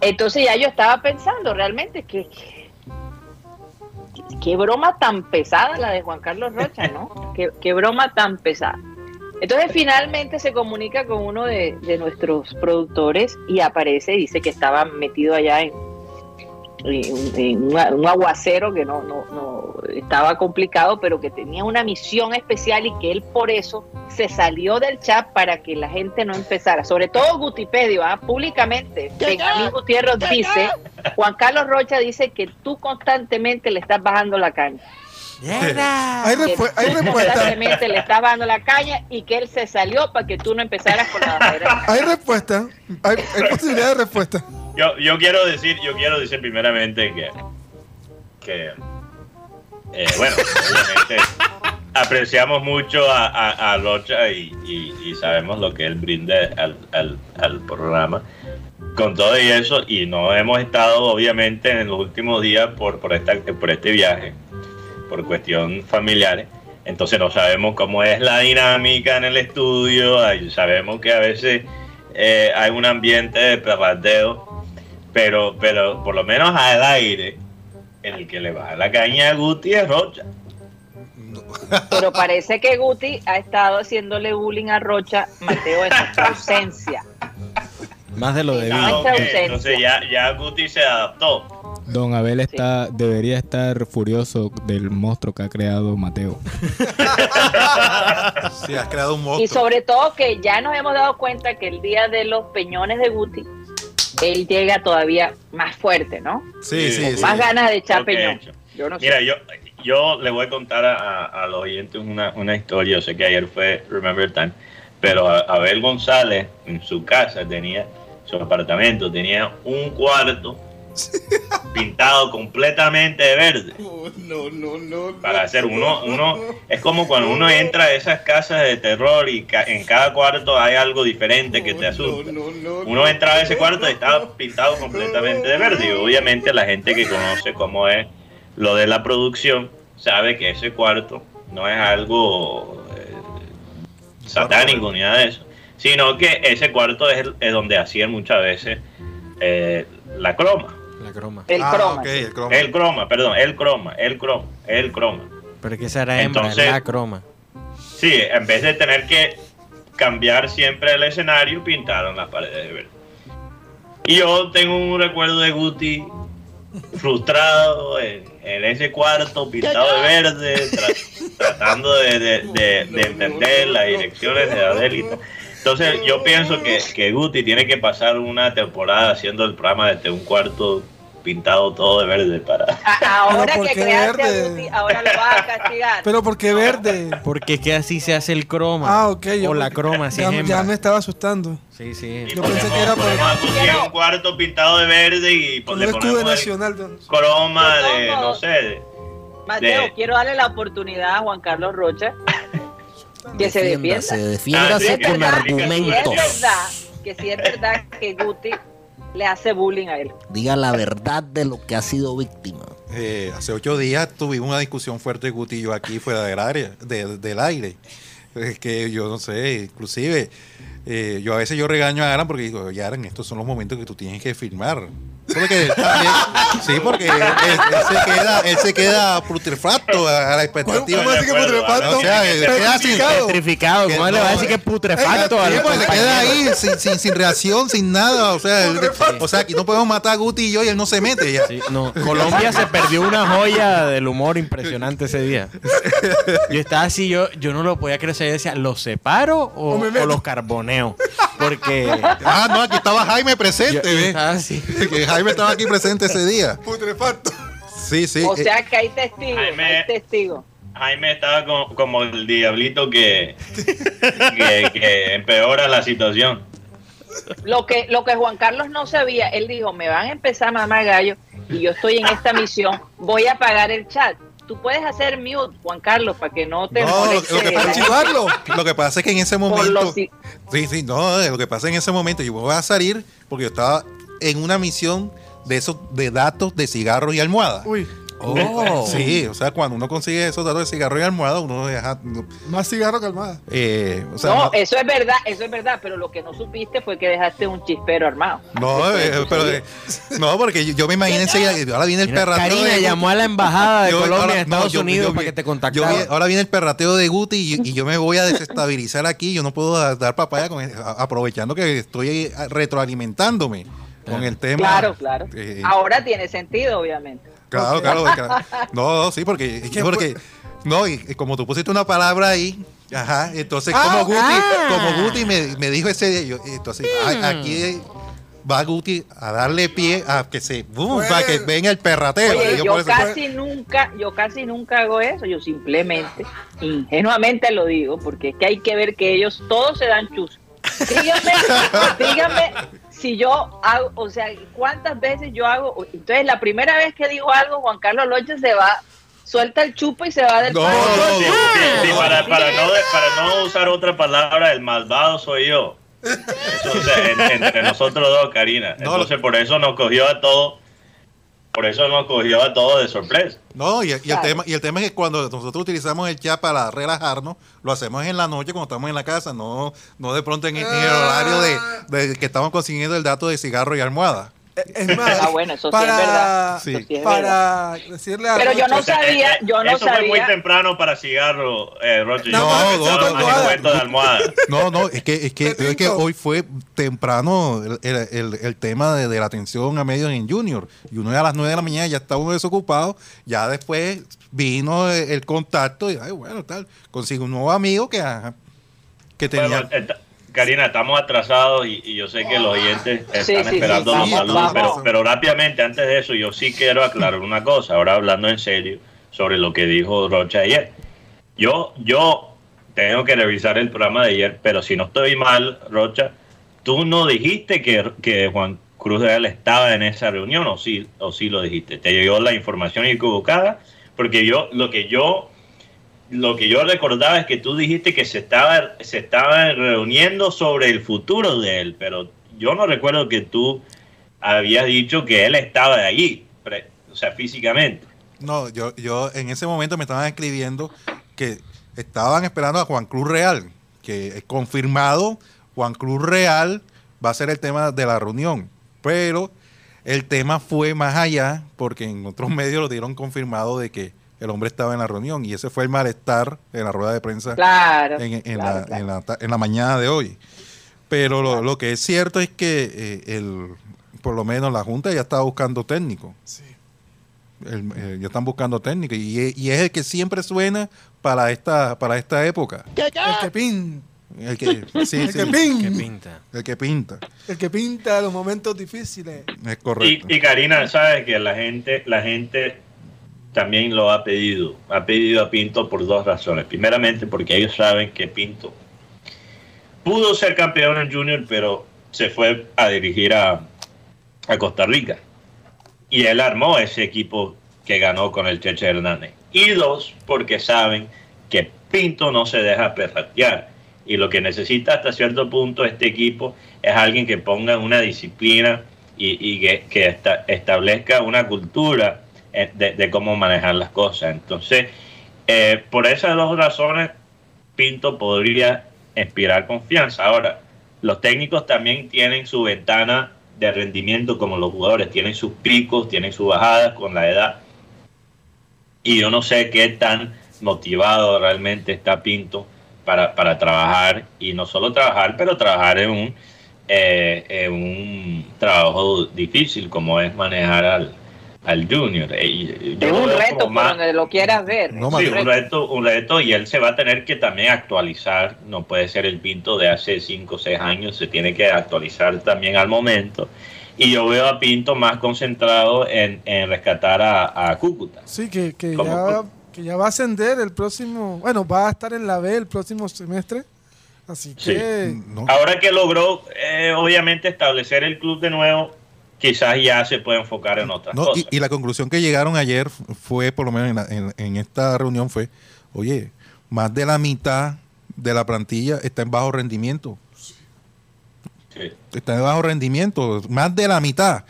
Entonces ya yo estaba pensando realmente que qué broma tan pesada la de Juan Carlos Rocha, ¿no? Qué, qué broma tan pesada. Entonces finalmente se comunica con uno de, de nuestros productores y aparece y dice que estaba metido allá en, en- en un, un aguacero que no, no, no estaba complicado, pero que tenía una misión especial y que él por eso se salió del chat para que la gente no empezara. Sobre todo Gutipedio, ¿ah? públicamente. Benjamín Gutiérrez dice, Juan Carlos Rocha dice que tú constantemente le estás bajando la caña. hay, hay respuesta. le estás bajando la caña y que él se salió para que tú no empezaras con la bajadera. Hay respuesta. Hay, hay posibilidad de respuesta. Yo, yo quiero decir, yo quiero decir primeramente que, que eh, bueno, obviamente apreciamos mucho a, a, a Rocha y, y- y sabemos lo que él brinda al, al, al programa con todo y eso y no hemos estado obviamente en los últimos días por, por, esta, por este viaje por cuestión familiares entonces no sabemos cómo es la dinámica en el estudio sabemos que a veces eh, hay un ambiente de perrateo pero, pero por lo menos al aire, el que le baja la caña a Guti es Rocha. Pero parece que Guti ha estado haciéndole bullying a Rocha, Mateo, en nuestra ausencia. Más de lo debido. Ah. Entonces ya, ya Guti se adaptó. Don Abel está, debería estar furioso del monstruo que ha creado Mateo. Sí, has creado un Y monstruo. sobre todo que ya nos hemos dado cuenta que el día de los peñones de Guti, él llega todavía más fuerte, ¿no? Sí, sí, Con sí. más ganas de echar peñón. Yo no sé. Mira, yo, yo le voy a contar a, a- a los oyentes una, una historia. Yo sé que ayer fue Remember Time, pero Abel González en su casa tenía, su apartamento tenía un cuarto pintado completamente de verde. No, no, no. para hacer uno, uno es como cuando uno entra a esas casas de terror y ca- en cada cuarto hay algo diferente que te asusta. Uno entra a ese cuarto y está pintado completamente de verde y obviamente la gente que conoce cómo es lo de la producción sabe que ese cuarto no es algo eh, satánico ni nada de eso, sino que ese cuarto es donde hacían muchas veces eh, la croma. La croma. el Ah, croma. el croma. El croma, perdón, el croma, el croma, el croma. Pero es que esa era hembra, Entonces- la croma. Sí, en vez de tener que cambiar siempre el escenario, pintaron las paredes de verde. Y yo tengo un recuerdo de Guti frustrado en, en ese cuarto pintado de verde, tra- tratando de, de- de- de entender las direcciones de Adelita. Entonces yo pienso que, que Guti tiene que pasar una temporada haciendo el programa desde un cuarto pintado todo de verde para... A- ahora Pero ¿por que creaste a verde? Guti, ahora lo vas a castigar. Pero ¿por qué verde? Porque es que así se hace el croma. Ah, ok. O la croma, si ya, es ya me estaba asustando. Sí, sí. y Yo pensé que era por- a un cuarto pintado de verde y Con le ponemos nacional. de- croma De no sé, de- Mateo, de- quiero darle la oportunidad a Juan Carlos Rocha que se defienda. Ah, con se explique. Si es argumentos. verdad, que si es verdad que Guti le hace bullying a él. Diga la verdad de lo que ha sido víctima. Eh, hace ocho días tuvimos una discusión fuerte Guti y yo aquí fuera del área, de- del aire. Es que yo no sé, inclusive eh, yo a veces yo regaño a Alan porque digo, oye Alan, estos son los momentos que tú tienes que filmar. Porque, también- sí, porque él, él- él se queda, él se queda putrefacto a, a la expectativa. ¿Cómo así que putrefacto? O sea, él queda sin, Petrificado. ¿Cómo le va a decir que es putrefacto? Sí, al pues, se queda ahí sin, sin, sin reacción, sin nada. O sea, él- o sea, aquí no podemos matar a Guti y yo y él no se mete ya. Sí, no, Colombia se perdió una joya del humor impresionante ese día. Yo estaba así, yo, yo no lo podía creer. Yo decía, ¿los separo o, O me o meto. los carboneo? Porque Ah, no, aquí estaba Jaime presente, yo ¿ves? estaba así. Que Jaime estaba aquí presente ese día. Putrefacto. Sí, sí. O eh, sea que hay testigos, Jaime- hay testigos. Jaime estaba co- como el diablito que, que, que empeora la situación. Lo que, lo que Juan Carlos no sabía, él dijo, me van a empezar a mamar gallo y yo estoy en esta misión, voy a apagar el chat. Tú puedes hacer mute, Juan Carlos, para que no te No, lo- moleste lo que pasa- Archivarlo. Lo que pasa es que en ese momento. Sí, sí, no, lo que pasa en ese momento, yo voy a salir porque yo estaba en una misión de esos de datos de cigarros y almohada. Uy, Oh. Sí, o sea, cuando uno consigue esos datos de cigarro y almohada, uno deja. no, más cigarro que almohada. eh, o sea, no, no, eso es verdad, eso es verdad, pero lo que no supiste fue que dejaste un chispero armado. no, eh, pero, eh, no, porque yo, yo me imaginé enseguida, ahora viene el Mira, perrateo Karina de llamó a la embajada de Yo- Colombia ahora- en no, Estados yo- Unidos yo para que te contactara. ahora viene el perrateo de Guti y, y yo me voy a desestabilizar aquí. Yo no puedo dar, dar papaya con- aprovechando que estoy retroalimentándome con el tema. Claro, claro. Eh, Ahora tiene sentido, obviamente. Claro, claro, claro. No, no, sí, porque, porque no, y, y como tú pusiste una palabra ahí, ajá, entonces Ah, como Guti, ah. como Guti me, me dijo ese día, yo, entonces a- aquí va Guti a darle pie a que se, ¡bum! Pues- para que venga el perrateo. Oye, yo yo por eso- casi nunca, yo casi nunca hago eso, yo simplemente, ingenuamente lo digo, porque es que hay que ver que ellos todos se dan chus. Díganme, díganme si yo hago, o sea, cuántas veces yo hago, entonces la primera vez que digo algo, Juan Carlos Loche se va, suelta el chupo y se va del No, país. no, Sí, sí, sí, para, para no, de- para no usar otra palabra, el malvado soy yo. Eso, o sea, en- entre nosotros dos, Karina. No, Entonces, por eso nos cogió a todos, por eso nos cogió a todos de sorpresa. No, y, y el tema, y el tema es que cuando nosotros utilizamos el chat para relajarnos, lo hacemos en la noche cuando estamos en la casa, no, no de pronto en, en el horario de, de que estamos consiguiendo el dato de cigarro y almohada. Es más, Ah, bueno, eso sí es verdad. Sí. Eso sí es verdad. para decirle a Pero yo no sabía, eh, eh, yo no eso fue muy sabía. temprano para cigarro, eh, Roche. No, Yo no, no, almohada. No, no, es que, es que, es que hoy fue temprano el, el- el- el tema de, de la atención a medios en Junior. Y uno a las 9 de la mañana ya estaba uno desocupado. Ya después vino el, el contacto y, ay, bueno, tal, consigo un nuevo amigo que, ajá, que tenía. Bueno, está- Karina, estamos atrasados y, y yo sé que los oyentes están Sí, esperando sí, los vamos, saludos, pero, vamos. pero rápidamente, antes de eso, yo sí quiero aclarar una cosa, ahora hablando en serio sobre lo que dijo Rocha ayer. Yo, yo tengo que revisar el programa de ayer, pero si no estoy mal, Rocha, tú no dijiste que, que Juan Cruz Real estaba en esa reunión, o sí, o sí lo dijiste. Te llegó la información equivocada, porque yo, lo que yo lo que yo recordaba es que tú dijiste que se estaba se estaban reuniendo sobre el futuro de él, pero yo no recuerdo que tú habías dicho que él estaba allí, o sea, físicamente. No, yo, yo en ese momento me estaban escribiendo que estaban esperando a Juan Cruz Real, que es confirmado, Juan Cruz Real va a ser el tema de la reunión, pero el tema fue más allá, porque en otros medios lo dieron confirmado de que el hombre estaba en la reunión y ese fue el malestar en la rueda de prensa Claro. en, en claro, la, claro. En, la, en la mañana de hoy. Pero lo, lo que es cierto es que eh, el, por lo menos la Junta ya estaba buscando técnico. Sí. El- eh, ya están buscando técnico y, e- y es el que siempre suena para esta para esta época. El que pinta. El que, sí, El sí, que ¿Qué pinta. pinta? el que pinta. El que pinta los momentos difíciles. Es Y, correcto. y Karina, sabes que la gente, la gente también lo ha pedido, ha pedido a Pinto por dos razones. Primeramente, porque ellos saben que Pinto pudo ser campeón en Junior, pero se fue a dirigir a, a Costa Rica. Y él armó ese equipo que ganó con el Cheche Hernández. Y dos, porque saben que Pinto no se deja perratear. Y lo que necesita hasta cierto punto este equipo es alguien que ponga una disciplina y, y que, que esta- establezca una cultura de, de cómo manejar las cosas. Entonces, eh, por esas dos razones, Pinto podría inspirar confianza. Ahora, los técnicos también tienen su ventana de rendimiento como los jugadores, tienen sus picos, tienen sus bajadas con la edad. Y yo no sé qué tan motivado realmente está Pinto para, para trabajar, y no solo trabajar, pero trabajar en un, eh, en un trabajo difícil como es manejar al, al junior. Eh, y yo Es lo un reto por donde lo quieras ver. No, Sí, un reto. reto, un reto y él se va a tener que también actualizar, no puede ser el Pinto de hace 5 o 6 años, se tiene que actualizar también al momento. Y yo veo a Pinto más concentrado en, en rescatar a, a Cúcuta. Sí, que, que, ya, que ya va a ascender el próximo. Bueno, va a estar en la B el próximo semestre. Así Sí. que. No, Ahora que logró, eh, obviamente, establecer el club de nuevo, quizás ya se puede enfocar en otras No, cosas. y, y la conclusión que llegaron ayer fue, por lo menos en, la- en- en esta reunión, fue, oye, más de la mitad de la plantilla está en bajo rendimiento. Sí. Está en bajo rendimiento, más de la mitad.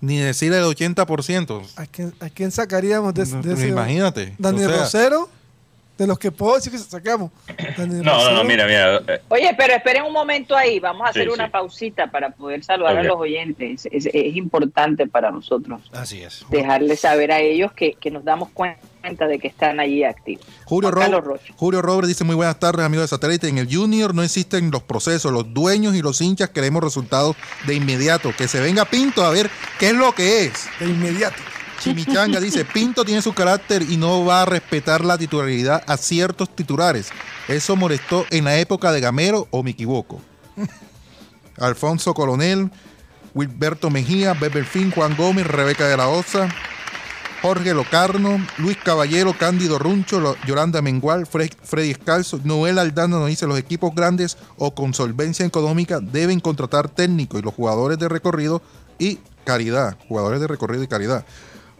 Ni decir el 80%. ¿A quién, a quién sacaríamos de, de ese? Imagínate. Daniel O sea, Rosero, de los que puedo decir que sacamos. No, no, no, mira, mira. eh, Oye, pero esperen un momento ahí, vamos a Sí, hacer una sí. pausita para poder saludar a los oyentes. Es, es importante para nosotros Así es. dejarles saber a ellos que, que nos damos cuenta de que están allí activos. Julio, Juan Carlos Ro- Rocha. Julio Robles dice muy buenas tardes amigos de satélite. En el Junior no existen los procesos, los dueños y los hinchas queremos resultados de inmediato. Que se venga Pinto a ver qué es lo que es. De inmediato. Chimichanga dice, Pinto tiene su carácter y no va a respetar la titularidad a ciertos titulares. Eso molestó en la época de Gamero o me equivoco. Alfonso Coronel, Wilberto Mejía, Beberfín, Juan Gómez, Rebeca de la Osa, Jorge Locarno, Luis Caballero, Cándido Runcho, Yolanda Mengual, Fre- Freddy Escalzo, Noel Aldana nos dice los equipos grandes o con solvencia económica deben contratar técnicos y los jugadores de recorrido y caridad, jugadores de recorrido y caridad.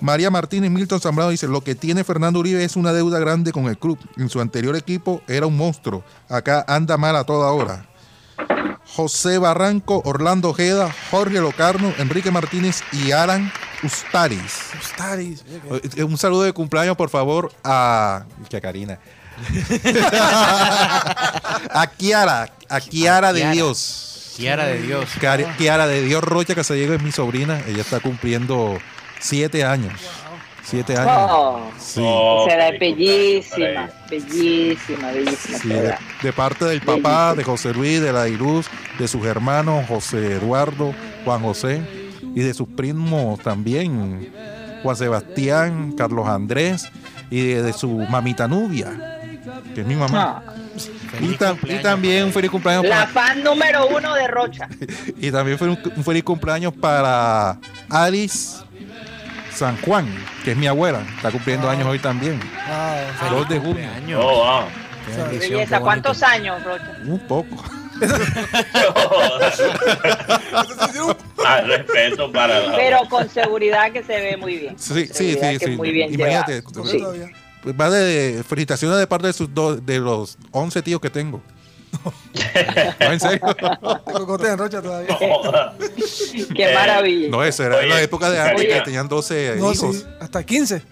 María Martínez Milton Zambrano dice, lo que tiene Fernando Uribe es una deuda grande con el club. En su anterior equipo era un monstruo. Acá anda mal a toda hora. José Barranco, Orlando Ojeda, Jorge Locarno, Enrique Martínez y Alan Ustaris. Ustaris. que- Eh, Un saludo de cumpleaños, por favor, a. Que a Karina. a Kiara, a Kiara de Kiara. Dios. Kiara de Dios. Kiara, Kiara de Dios Rocha Casallego es mi sobrina. Ella está cumpliendo siete años. Siete años. Oh, Sí. Oh, bellísima, bellísima, bellísima. Sí, de, de parte del papá, de José Luis, de la Iruz, de sus hermanos José Eduardo, Juan José y de sus primos también, Juan Sebastián, Carlos Andrés y de, de su mamita Nubia, que es mi mamá. Ah, Y, tam- y también un feliz cumpleaños la para, fan número uno de Rocha. y también fue un, un feliz cumpleaños para Alice San Juan, que es mi abuela, está cumpliendo años hoy también. Feliz 2 de junio. Oh, wow. Belleza. ¿cuántos años, Rocha? Un poco. Al respeto para la. Pero con seguridad que se ve muy bien. Sí, sí, sí, sí. Muy bien Imagínate. ¿cómo Sí. Pues va de felicitaciones de parte de sus dos, de los 11 tíos que tengo. No, en serio. Te cocotean, Rocha, todavía. Qué Eh, maravilla. No, esa era Oye, la época de antes que Oye. tenían 12 No, hijos. sí, hasta 15.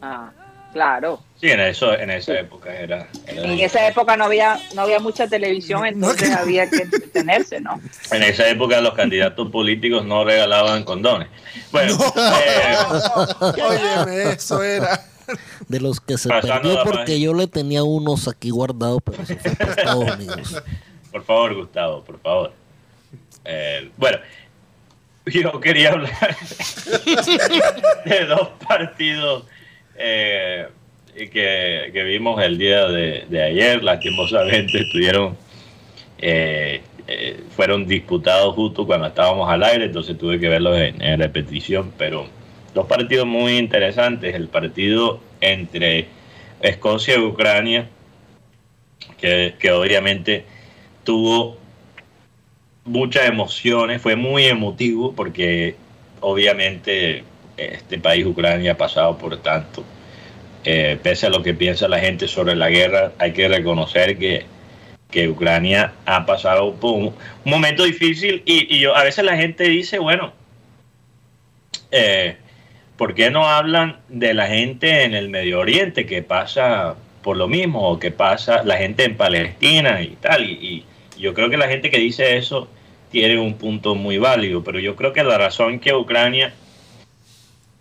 Ah, claro. Sí, en, eso, en esa época era. era- En esa época no había, no había mucha televisión, entonces había que entretenerse, ¿no? En esa época los candidatos políticos no regalaban condones. Bueno, eh, Óyeme, eso era. De los que se Pasando perdió porque yo le tenía unos aquí guardados, pero se fue para Estados Unidos. por favor, Gustavo, por favor. Eh, bueno, yo quería hablar de dos partidos eh, que, que vimos el día de, de ayer. Lastimosamente estuvieron, eh, eh, fueron disputados justo cuando estábamos al aire, entonces tuve que verlos en, en repetición. Pero dos partidos muy interesantes. El partido entre Escocia y Ucrania, que, obviamente tuvo muchas emociones, fue muy emotivo porque obviamente este país, Ucrania, ha pasado por tanto. Eh, pese a lo que piensa la gente sobre la guerra, hay que reconocer que, que Ucrania ha pasado por un, un momento difícil y, y yo, a veces la gente dice, bueno, eh, ¿por qué no hablan de la gente en el Medio Oriente que pasa por lo mismo o que pasa la gente en Palestina y tal? Y, y yo creo que la gente que dice eso tiene un punto muy válido, pero yo creo que la razón que Ucrania,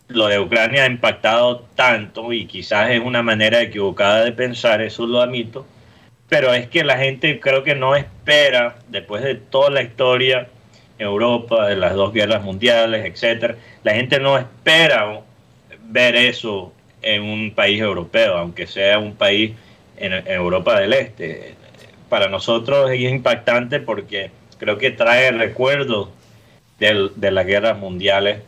lo de Ucrania ha impactado tanto y quizás es una manera equivocada de pensar, eso lo admito, pero es que la gente creo que no espera, después de toda la historia Europa, de las dos guerras mundiales, etcétera, la gente no espera ver eso en un país europeo, aunque sea un país en, Europa del Este. Para nosotros es impactante porque creo que trae recuerdos de las guerras mundiales,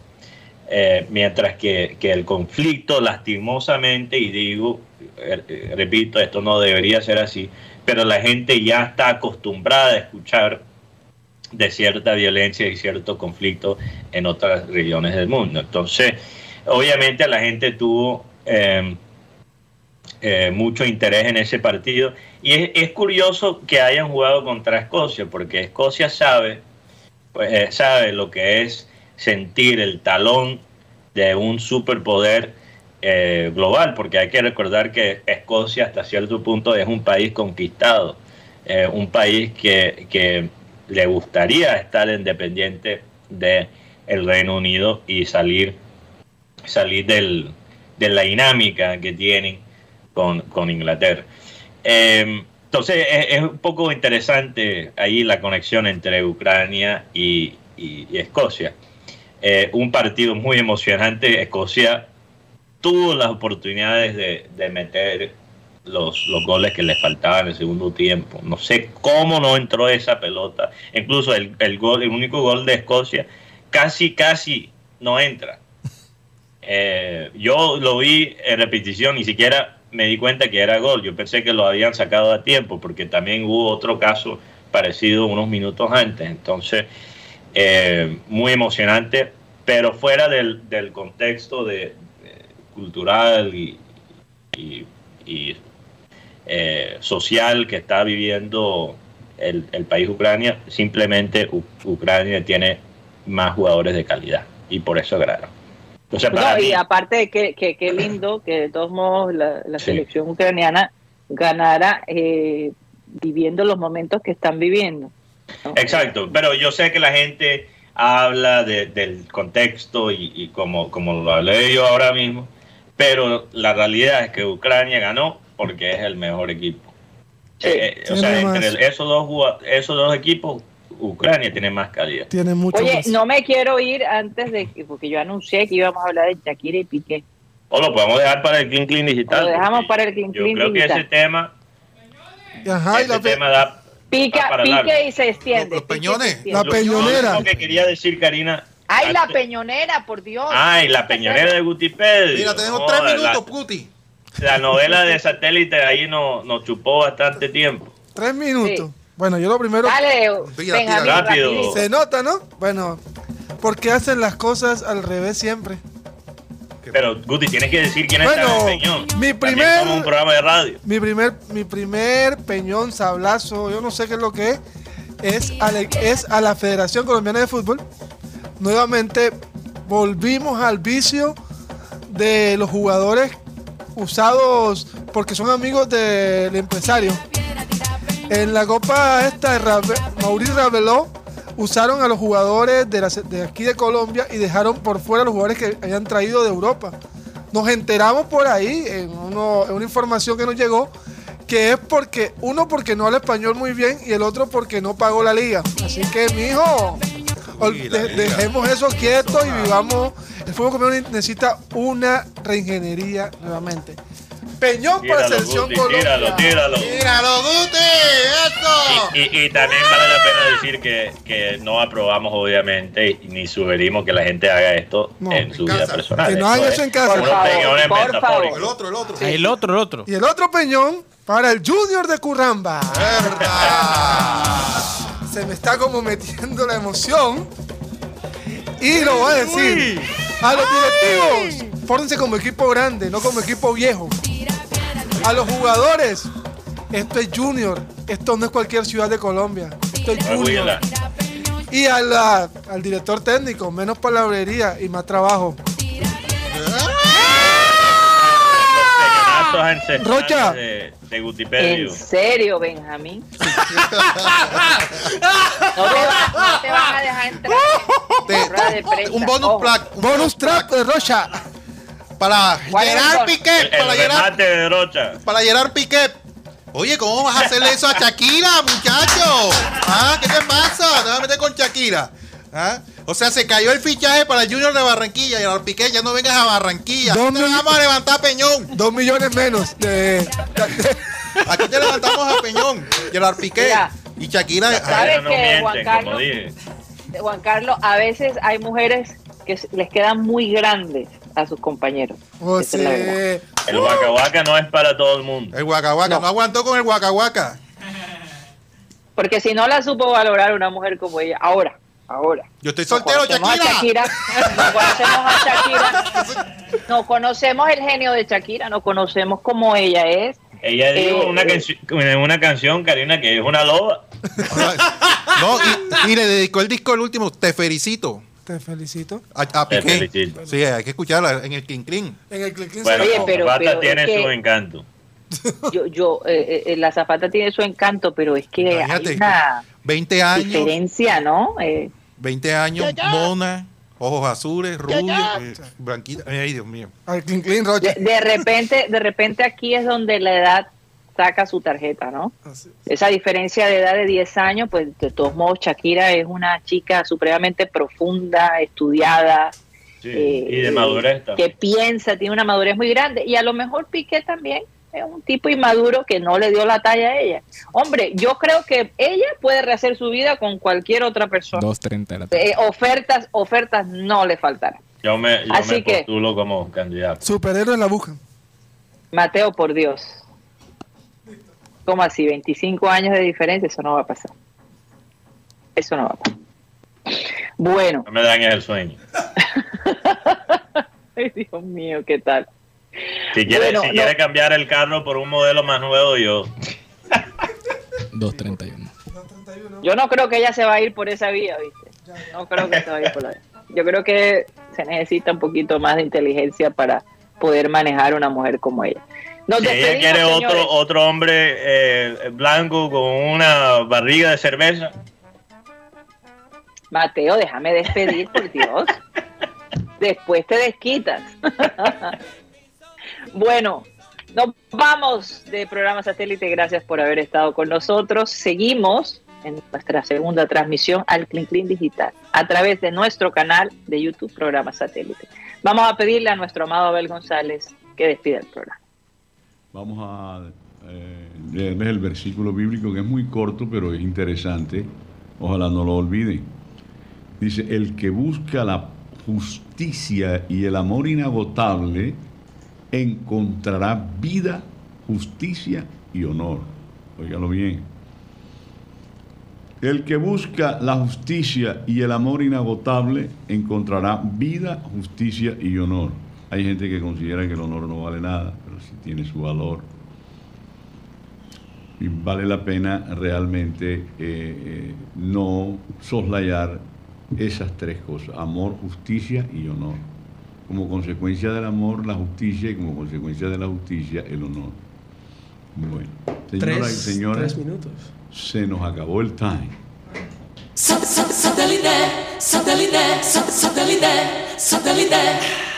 eh, mientras que, que el conflicto lastimosamente, y digo, eh, eh, repito, esto no debería ser así, pero la gente ya está acostumbrada a escuchar de cierta violencia y cierto conflicto en otras regiones del mundo. Entonces, obviamente la gente tuvo eh, eh, mucho interés en ese partido y es, curioso que hayan jugado contra Escocia, porque Escocia sabe, pues, eh, sabe lo que es sentir el talón de un superpoder eh, global, porque hay que recordar que Escocia hasta cierto punto es un país conquistado, un país que le gustaría estar independiente del el Reino Unido y salir, salir del, de la dinámica que tienen con, con Inglaterra. Eh, entonces es, un poco interesante ahí la conexión entre Ucrania y, y- y Escocia. Eh, un partido muy emocionante. Escocia tuvo las oportunidades de, de meter los, los goles que le faltaban en el segundo tiempo. No sé cómo no entró esa pelota. Incluso el, el gol, el único gol de Escocia, casi, casi no entra. Eh, yo lo vi en repetición, ni siquiera me di cuenta que era gol. Yo pensé que lo habían sacado a tiempo, porque también hubo otro caso parecido unos minutos antes. Entonces, eh, muy emocionante, pero fuera del, del contexto de, de cultural y, y- y, eh, social que está viviendo el, el país Ucrania, simplemente U- Ucrania tiene más jugadores de calidad y por eso ganaron. No, mí- y aparte de que, que, que lindo que de todos modos la, la Sí. selección ucraniana ganara eh, viviendo los momentos que están viviendo. ¿no? Exacto, pero yo sé que la gente habla de- del contexto y, y como, como lo hablé yo ahora mismo, pero la realidad es que Ucrania ganó porque es el mejor equipo. Sí. Eh, eh, o sea, más. entre esos, dos, esos dos equipos, Ucrania tiene más calidad. Tiene mucho Oye, más. no me quiero ir antes de que, porque yo anuncié que íbamos a hablar de Shakira y Piqué. O lo podemos dejar para el Clean Clean Digital. Lo dejamos para el Clean Yo Clean creo que Digital. ese tema, Ajá, y ese la, pe- tema da... Pica, para largo. pique y se extiende. Los y peñones. extiende. La Lo- peñonera. Lo que quería decir, Karina... Ay, la peñonera, por Dios. Ay, la peñonera de Gutipedio. Mira, tenemos tres la- minutos, Puti. La novela de satélite ahí nos nos chupó bastante tiempo. tres minutos. Sí. Bueno, yo lo primero. Dale. Rápido. Se nota, ¿no? Bueno, porque hacen las cosas al revés siempre. Pero Guti, tienes que decir quién Bueno, está en el peñón. mi primer- como un programa de radio. Mi primer, mi primer peñón, sablazo, yo no sé qué es lo que es, es a, la, es a la Federación Colombiana de Fútbol. Nuevamente volvimos al vicio de los jugadores usados porque son amigos del empresario. En la copa esta Rave- Mauricio Raveló usaron a los jugadores de, aquí de Colombia y dejaron por fuera a los jugadores que habían traído de Europa. Nos enteramos por ahí en, en una información que nos llegó que es porque uno porque no habla español muy bien y el otro porque no pagó la liga. Así que mijo, dejemos eso quieto y vivamos. El fútbol colombiano necesita una reingeniería nuevamente. Peñón para la Tíralo, selección Guti, Colombia. tíralo, tíralo. ¡Tíralo, Guti! ¡Eso! Y, y- y también vale la pena decir que, que no aprobamos, obviamente, y ni sugerimos que la gente haga esto No, en en su vida personal. Que no hagan Esto eso en casa. Por favor, por. El otro, el otro. El otro, el otro. Y el otro peñón para el Junior de Curramba. ¡Verdad! Se me está como metiendo la emoción. Y lo voy a decir. A los directivos, pórtense como equipo grande, no como equipo viejo. A los jugadores, esto es Junior. Esto no es cualquier ciudad de Colombia. Esto es Junior. Y a la- al director técnico, menos palabrería y más trabajo. Peñonazos ancestrales Rocha. de, de Gutipedio. En serio, Benjamín. no, te va- no te van a dejar entrar Te- en rueda de prensa. un bonus Ojo. track. un Bonus de Rocha. Para ¿Cuál es el Gerard? Piqué. El, Para el Gerard, remate de Rocha. para Gerard Piqué. Oye, ¿cómo vas a hacerle eso a Shakira, muchacho? ¿Ah? ¿Qué te pasa? Te vas a meter con Shakira. ¿Ah? O sea, se cayó el fichaje para el Junior de Barranquilla. Gerard Piqué, ya no vengas a Barranquilla. ¿Dónde? Aquí te vamos a levantar a Peñón. Dos millones menos de, Aquí te levantamos a Peñón. Gerard Piqué. Mira. Y Shakira. ¿Sabes no que, mienten, Juan Carlos? Juan Carlos, a veces hay mujeres que les quedan muy grandes a sus compañeros. o Esa es la verdad. sea, El Waka no es para todo el mundo. El Waka. No. No. aguantó con el Waka. Porque si no la supo valorar una mujer como ella, ahora, ahora. Yo estoy No soltero, conocemos a Shakira. No conocemos a Shakira. No conocemos el genio de Shakira, no conocemos cómo ella es. Ella dijo Eh, una, eh. una canción, Karina, que es una loba. No, y, y le dedicó el disco el último, Te felicito. Te felicito. A, a Te Piqué. felicito. Sí, hay que escucharla en el Clean. En el click Bueno, Oye, la pero- zapata pero tiene es que- su encanto. Yo, yo, eh, eh, la zapata tiene su encanto, pero es que Imagínate, hay una 20 años, diferencia, ¿no? Eh, 20 años, mona, ojos azules, rubio, eh, blanquita. Ay, Dios mío. Al clean clean, de, de repente, de repente aquí es donde la edad saca su tarjeta, ¿no? Así. Esa diferencia de edad de 10 años, pues de todos modos Shakira es una chica supremamente profunda, estudiada, Sí, eh, y de madurez también. que piensa, tiene una madurez muy grande. Y a lo mejor Piqué también es un tipo inmaduro que no le dio la talla a ella. Hombre, yo creo que ella puede rehacer su vida con cualquier otra persona. 2.30 de la tarde. Eh, ofertas, ofertas no le faltarán. Yo me, yo Así me que- postulo como candidato. Superhéroes la buscan. Mateo, por Dios. ¿Cómo así? 25 años de diferencia, eso no va a pasar. Eso no va a pasar. Bueno, No me dañes el sueño. ay, Dios mío, ¿qué tal? Si quiere, Bueno, si no. quiere cambiar el carro por un modelo más nuevo, yo. 2.31. Yo no creo que ella se va a ir por esa vía, ¿viste? No creo que se va a ir por la vía. Yo creo que se necesita un poquito más de inteligencia para poder manejar una mujer como ella. Nos Si ella quiere señores. otro, otro hombre eh, blanco con una barriga de cerveza, Mateo, déjame despedir, por Dios. Después te desquitas. bueno, nos vamos de programa satélite. Gracias por haber estado con nosotros. Seguimos en nuestra segunda transmisión al Clean Clean Digital a través de nuestro canal de YouTube, programa satélite. Vamos a pedirle a nuestro amado Abel González que despida el programa. Vamos a eh, leerles el versículo bíblico que es muy corto, pero es interesante. Ojalá no lo olviden. Dice, el que busca la justicia y el amor inagotable encontrará vida, justicia y honor. Óigalo bien. El que busca la justicia y el amor inagotable encontrará vida, justicia y honor. Hay gente que considera que el honor no vale nada, pero sí tiene su valor. Y vale la pena realmente eh, eh, no soslayar esas tres cosas, amor, justicia y honor. Como consecuencia del amor, la justicia y como consecuencia de la justicia, el honor. Bueno, señoras y señores, minutos. se nos acabó el time. Satellite, satellite, satellite, satellite, satellite.